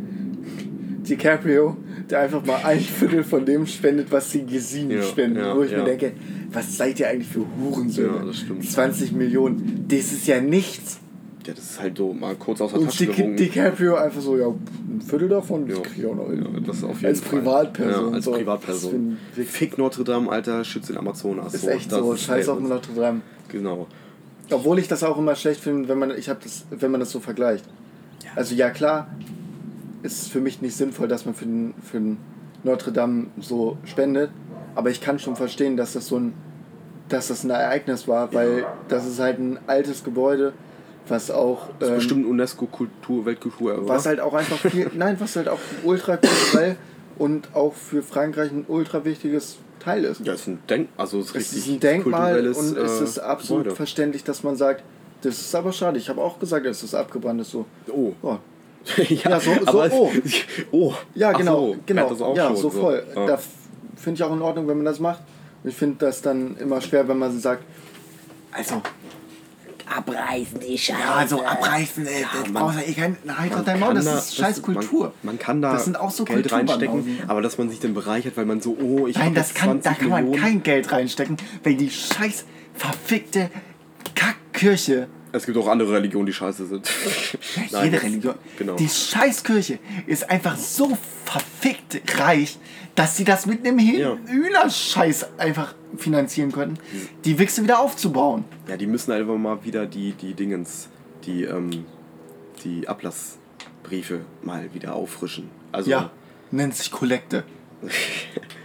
DiCaprio, der einfach mal ein Viertel von dem spendet, was die Gesine Ja, spenden. ja, wo ich ja. mir denke, was seid ihr eigentlich für Hurensöhne? Ja, das stimmt. 20 Millionen, das ist ja nichts. Ja, das ist halt so mal kurz aus der Und Tasche Di gewungen. DiCaprio einfach so, ja, ein Viertel davon, das Ja. krieg ich auch noch hin. Ja, das auf jeden als Fall. Privatperson. Ja, als so. Privatperson. Fick Notre Dame, Alter, schützt den Amazonas. Ist echt das so, ist scheiß auf. Notre Dame. Genau. Obwohl ich das auch immer schlecht finde, wenn man, ich hab das, wenn man das so vergleicht. Also ja klar, ist es für mich nicht sinnvoll, dass man für, den, für den Notre Dame so spendet, aber ich kann schon verstehen, dass das so ein, dass das ein Ereignis war, weil das ist halt ein altes Gebäude, was auch Das ist ähm, bestimmt UNESCO-Kultur, Weltkultur, was halt auch einfach viel, nein, was halt auch ultra kulturell und auch für Frankreich ein ultra wichtiges Teil ist. Ja, es ist ein Denk also es ist Es richtig ist ein Denkmal und es äh, ist absolut Gebäude. verständlich, dass man sagt, das ist aber schade. Ich habe auch gesagt, dass es abgebrannt ist. So. Oh. Oh. ja, Ja, so- so, es- oh. oh. Ja, genau, so, genau. auch ja, schon, so voll. Ja. Da finde ich auch in Ordnung, wenn man das macht. Ich finde das dann immer schwer, wenn man sagt, also, Abreißen die Scheiße. ja, so abreißen, ey, das man- brauchst du, na, halt doch Man dein Maul, das da- ist scheiß Kultur. Man, man kann da Das sind auch so Geld reinstecken, Kulturbanausen. aber dass man sich dann bereichert, weil man so, oh, ich Nein, hab das kann, da 20 kann man Millionen. kein Geld reinstecken, weil die scheiß verfickte Kackkirche Es gibt auch andere Religionen, die scheiße sind. Nein, Jede Religion. Genau. Die Scheißkirche ist einfach so verfickt reich, dass sie das mit einem Ja. Hühnerscheiß einfach finanzieren könnten, die Wichse wieder aufzubauen. Ja, die müssen einfach mal wieder die, die Dingens, die, ähm, die Ablassbriefe mal wieder auffrischen. Also, Ja, nennt sich Kollekte.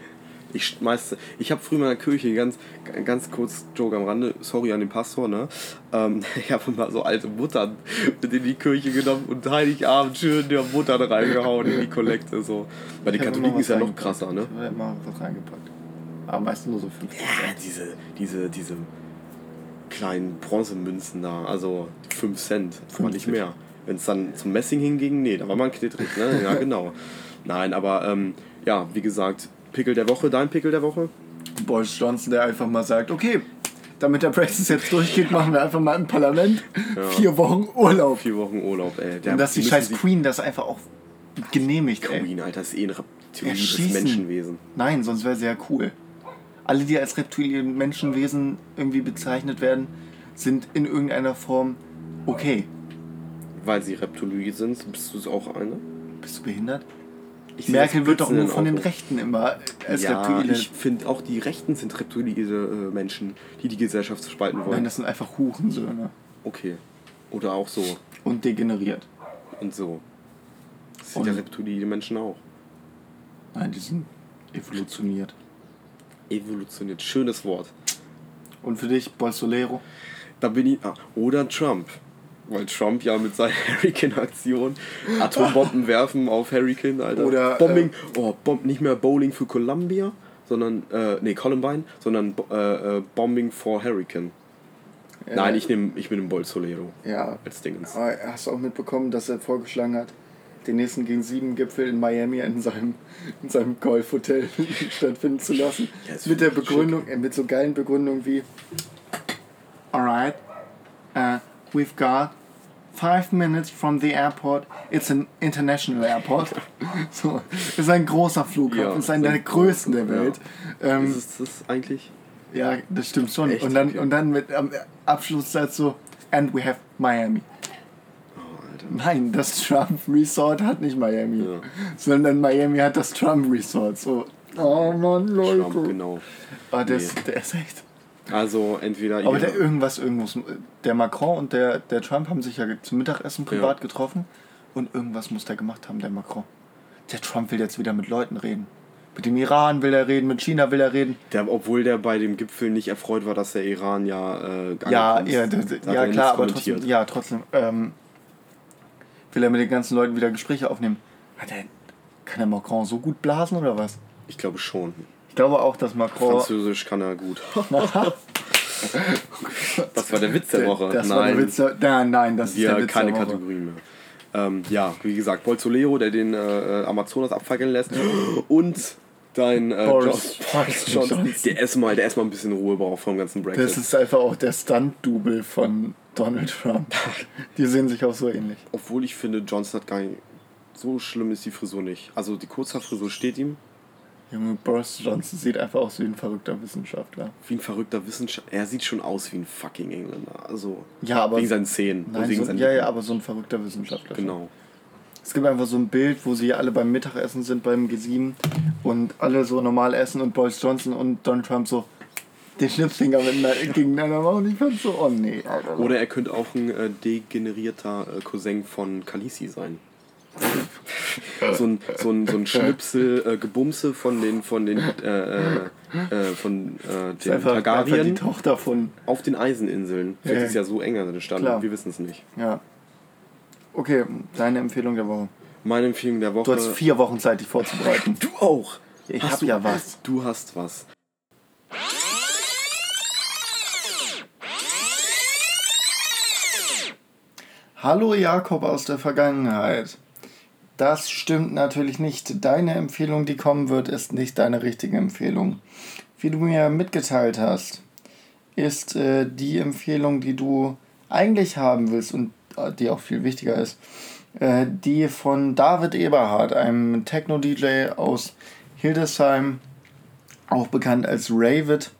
ich schmeiß, ich habe früher in der Kirche ganz, ganz kurz Joke am Rande, sorry an den Pastor, ne? Ähm, ich habe mal so alte Muttern mit in die Kirche genommen und Heiligabend schön der Muttern reingehauen in die Kollekte, so. Bei den Katholiken ist ja noch krasser, ne? Ich hab immer was reingepackt. Aber meistens nur so 50 Ja, diese, diese, diese kleinen Bronzemünzen da, also 5 Cent, aber nicht 50. mehr. Wenn es dann zum Messing hinging, nee, da war man knittrig, ne? Ja, genau. Nein, aber ähm, ja, wie gesagt, Pickel der Woche, dein Pickel der Woche? Boris Johnson, der einfach mal sagt, okay, damit der Brexit jetzt durchgeht, machen wir einfach mal im Parlament vier Wochen Urlaub. Vier Wochen Urlaub, ey. Der, Und dass die scheiß Queen das einfach auch genehmigt, ey. Queen, Alter, ist eh ein reptiles. Menschenwesen. Nein, sonst wäre sehr cool. Alle, die als reptilien Menschenwesen irgendwie bezeichnet werden, sind in irgendeiner Form okay. Weil sie Reptiloid sind, bist du auch eine? Bist du behindert? Ich Merkel wird doch nur von den. Rechten immer als Ja, Reptilien. ich finde auch die Rechten sind reptiloide äh, Menschen, die die Gesellschaft spalten wollen. Nein, das sind einfach Hurensöhne. okay. Oder auch so Und degeneriert. und so. Das sind ja reptiloide Menschen auch. Nein, die sind evolutioniert. Evolutioniert. Schönes Wort. Und für dich, Bolsonaro? Da bin ich. Ah, oder Trump. Weil Trump ja mit seiner Hurricane-Aktion Atombomben werfen auf Hurricane, Alter. Oder, Bombing. oh, Bomb, nicht mehr Bowling für Columbia, sondern. Äh, nee, Columbine, sondern äh, äh, Bombing for Hurricane. Nein, ich nehme ich nehm Bolsonaro Ja. als Dingens. Aber Hast du auch mitbekommen, dass er vorgeschlagen hat, den nächsten gegen sieben Gipfel in Miami in seinem, in seinem Golfhotel stattfinden zu lassen? Ja, ist mit der schick. Begründung, äh, mit so geilen Begründungen wie Alright, uh, we've got five minutes from the airport. It's an international airport. so, ist ein großer Flughafen, Ja, ist einer der größten der Welt. Ähm, Ist das eigentlich? ja, das stimmt schon. Echt? Und dann, Okay. und dann mit am Abschlusssatz so, and we have Miami. Oh, Alter. Nein, das Trump Resort hat nicht Miami, Ja. sondern Miami hat das Trump Resort. So, oh Mann, Leute. Trump, genau. Ah, der, ist, Nee. der ist echt. Also entweder Aber der irgendwas, irgendwas. Der Macron und der, der Trump haben sich ja zum Mittagessen privat Ja. getroffen und irgendwas muss der gemacht haben, der Macron. Der Trump will jetzt wieder mit Leuten reden. Mit dem Iran will er reden, mit China will er reden. Der, obwohl der bei dem Gipfel nicht erfreut war, dass der Iran ja äh, Ja, angekommen ja, ist. das, ja klar, aber trotzdem, ja, trotzdem ähm, will er mit den ganzen Leuten wieder Gespräche aufnehmen. Hat er, kann der Macron so gut blasen oder was? Ich glaube schon. Ich glaube auch, dass Macron. Französisch kann er gut. das war der Witz der Woche. Das nein, war der Witz der, nein, nein, das ist wir der Witz keine der Woche. Kategorien mehr. Ähm, ja, wie gesagt, Bolsonaro, der den äh, Amazonas abfackeln lässt. Und dein äh, Boris- Boris Johnson, Johnson. der erstmal, der erstmal ein bisschen Ruhe braucht vom ganzen Brexit. Das ist einfach auch der Stunt-Double von Donald Trump. Die sehen sich auch so ähnlich. Obwohl ich finde, Johnson hat gar nicht. So schlimm ist die Frisur nicht. Also die Kurzhaarfrisur steht ihm Junge, Boris Johnson sieht einfach aus wie ein verrückter Wissenschaftler. wie ein verrückter Wissenschaftler. Er sieht schon aus wie ein fucking Engländer. Also Ja, aber. wegen seinen Zähnen. Nein, wegen so, seinen ja, ja, aber so ein verrückter Wissenschaftler. Genau. Es gibt einfach so ein Bild, wo sie alle beim Mittagessen sind beim G7 und alle so normal essen und Boris Johnson und Donald Trump so den Schnipsfinger gegeneinander machen. Ich fand so, oh nee, Alter. Oder er könnte auch ein äh, degenerierter äh, Cousin von Khaleesi sein. so ein, so ein, so ein Schnipsel äh, Gebumse von den von den äh, äh, äh, von äh, den einfach, einfach die Targaryen Tochter von. auf den Eiseninseln. Vielleicht Ja, ist ja so enger entstanden. Klar. Wir wissen es nicht. Ja. Okay, deine Empfehlung der Woche. Meine Empfehlung der Woche. Du hast vier Wochen Zeit, dich vorzubereiten. du auch. Ich Hast hab du- ja was. Du hast was. Hallo Jakob aus der Vergangenheit. Das stimmt natürlich nicht. Deine Empfehlung, die kommen wird, ist nicht deine richtige Empfehlung. Wie du mir mitgeteilt hast, ist äh, die Empfehlung, die du eigentlich haben willst und äh, die auch viel wichtiger ist, äh, die von David Eberhardt, einem Techno-DJ aus Hildesheim, auch bekannt als Ravid.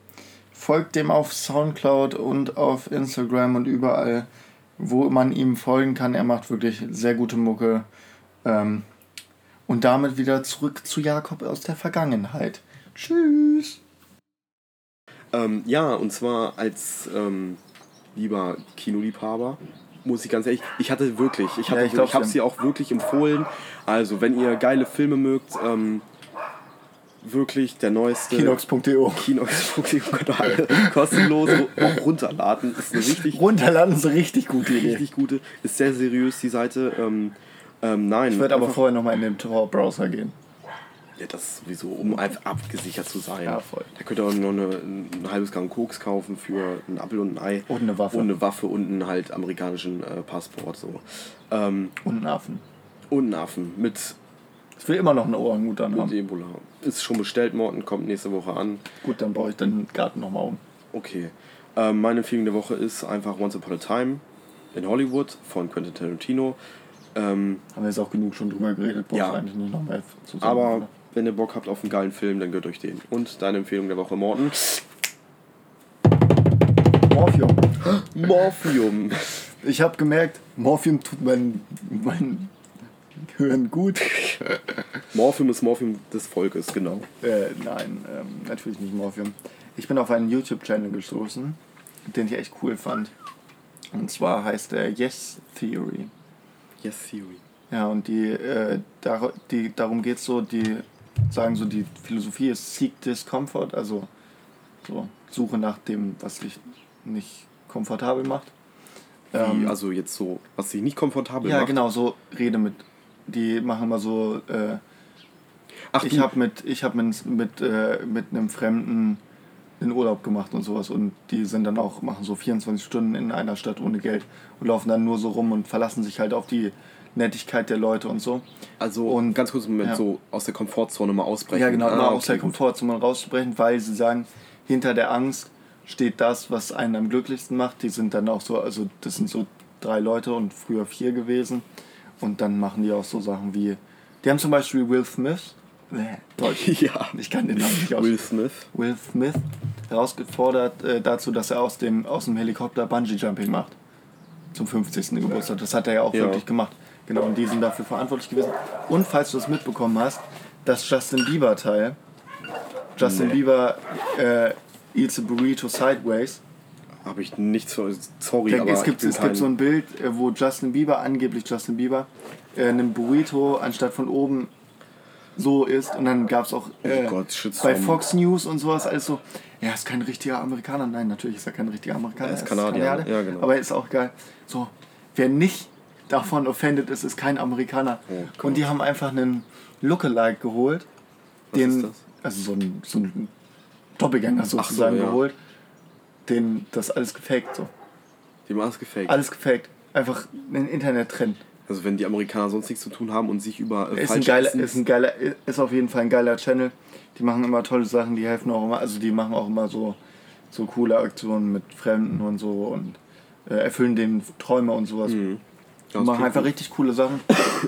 Folgt dem auf Soundcloud und auf Instagram und überall, wo man ihm folgen kann. Er macht wirklich sehr gute Mucke. Ähm, und damit wieder zurück zu Jakob aus der Vergangenheit. Tschüss. Ähm, ja, und zwar als ähm, lieber Kinoliebhaber, muss ich ganz ehrlich, ich hatte wirklich, ich, hatte, Ja, ich ich, habe sie auch wirklich empfohlen. Also, wenn ihr geile Filme mögt, ähm, wirklich der neueste. Kinox.de Kinox.de alle kostenlos auch runterladen. Ist eine richtig, Runterladen ist eine richtig gute Idee. richtig gute, ist sehr seriös die Seite. Ähm, ähm, nein, Ich werde aber vorher nochmal in den Tor-Browser gehen. Ja, das sowieso, um einfach abgesichert zu sein. Ja, voll. Da könnt ihr auch noch eine, ein halbes Gramm Koks kaufen für einen Apfel und ein Ei. Und eine Waffe. Und eine Waffe und einen halt amerikanischen äh, Passport. So. Ähm, Und einen Affen. und einen Affen mit, Ich will immer noch einen Orangutan haben. Ebola. Ist schon bestellt, Morten, kommt nächste Woche an. Gut, dann baue ich den Garten nochmal um. Okay. Ähm, meine Empfehlung der Woche ist einfach Once Upon a Time in Hollywood von Quentin Tarantino. Ähm, Haben wir jetzt auch genug schon drüber geredet, brauchst Ja. eigentlich nicht noch mehr zu sagen. aber oder? wenn ihr Bock habt auf einen geilen Film, dann gehört euch den. Und deine Empfehlung der Woche, Morten? Morphium. Morphium. Ich habe gemerkt, Morphium tut mein, mein Hirn gut. Morphium ist Morphium des Volkes, genau. Äh, nein, ähm, natürlich nicht Morphium. Ich bin auf einen YouTube-Channel gestoßen, den ich echt cool fand. Und zwar heißt er Yes Theory. Yes, Theory. Ja, und die, äh, dar die darum geht es so, die sagen so, die Philosophie ist Seek Discomfort, also so Suche nach dem, was dich nicht komfortabel macht. Wie, Ähm, also jetzt so, was sich nicht komfortabel ja, macht. genau, so Rede mit. Die machen immer so, äh, Ach, ich habe mit, ich hab mit, mit, äh, mit einem Fremden einen Urlaub gemacht und sowas und die sind dann auch, machen so 24 Stunden in einer Stadt ohne Geld und laufen dann nur so rum und verlassen sich halt auf die Nettigkeit der Leute und so. also und- ganz kurz Moment, ja. so aus der Komfortzone mal ausbrechen. Ja, genau, Ah, okay, aus der. Komfortzone rauszubrechen, weil sie sagen, hinter der Angst steht das, was einen am glücklichsten macht. Die sind dann auch so, also das sind so drei Leute und früher vier gewesen. Und dann machen die auch so Sachen wie, die haben zum Beispiel Will Smith, Deutsch, Ja. ich kann den Namen nicht Will aussprechen, Smith. Will Smith herausgefordert äh, dazu, dass er aus dem, aus dem Helikopter Bungee Jumping macht. Zum 50. Geburtstag. Das hat er ja auch Ja. wirklich gemacht. Genau, und die sind dafür verantwortlich gewesen. Und falls du es mitbekommen hast, das Justin Bieber Teil, Justin Nee. Bieber äh, eats a burrito sideways. Habe ich nichts, sorry, Da- aber es gibt, es gibt so ein Bild, äh, wo Justin Bieber, angeblich Justin Bieber, äh, einen Burrito anstatt von oben so isst. Und dann gab es auch äh, Oh Gott, bei Fox News und sowas alles so, ja, ist kein richtiger Amerikaner. Nein, natürlich ist er kein richtiger Amerikaner. Er ist Kanadier, Kanadier. ja, genau. Aber ist auch geil. So, wer nicht davon offended ist, ist kein Amerikaner. Oh und die haben einfach einen Lookalike geholt. Was den, ist das? Also so ein, so ein Doppelgänger sozusagen ja. geholt. Den das alles gefaked so. Dem alles gefaked. Alles gefaked. Einfach ein Internet-Trend. Also wenn die Amerikaner sonst nichts zu tun haben und sich über äh, Ist ein geiler, ist ein geiler, ist auf jeden Fall ein geiler Channel. Die machen immer tolle Sachen, die helfen auch immer, also die machen auch immer so, so coole Aktionen mit Fremden und so und äh, erfüllen den Träume und sowas. Mhm. Das machen einfach gut. richtig coole Sachen.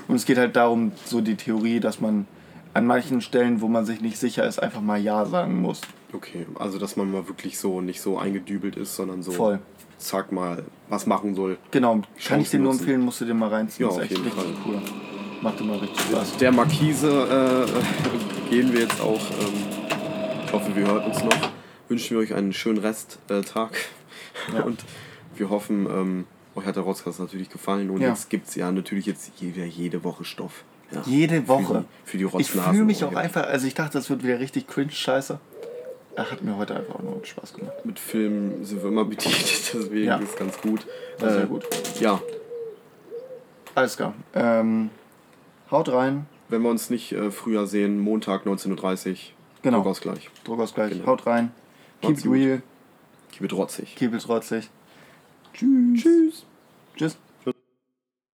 Und es geht halt darum, so die Theorie, dass man an manchen Stellen, wo man sich nicht sicher ist, einfach mal Ja sagen muss. Okay, also dass man mal wirklich so nicht so eingedübelt ist, sondern so Voll. zack mal was machen soll. Genau, kann Chancen ich dir nur empfehlen, musst du dir mal reinziehen. Ja, ist auf echt jeden richtig Fall. cool. Macht immer richtig Spaß. Der Markise äh, gehen wir jetzt auch. Ähm, ich hoffe, wir hören uns noch. Wünschen wir euch einen schönen Resttag. Äh. Ja. Und wir hoffen, ähm, euch hat der Rotzkast natürlich gefallen. Und Ja. jetzt gibt es ja natürlich jetzt jede, jede Woche Stoff. Ja. Jede Woche. Für die, für die Ich fühle mich auch einfach, also ich dachte, das wird wieder richtig cringe scheiße. Er hat mir heute einfach auch nur Spaß gemacht. Mit Filmen sind wir immer bedient, deswegen Ja. ist ganz gut. War sehr Äh, gut. Ja, Alles klar. Ähm, haut rein. Wenn wir uns nicht äh, früher sehen, Montag 19.30 Uhr. Genau. Druckausgleich. Druckausgleich. Genau. Haut rein. Keep it real. Keep it rotzig. Keep it trotzig. Tschüss. Tschüss. Tschüss.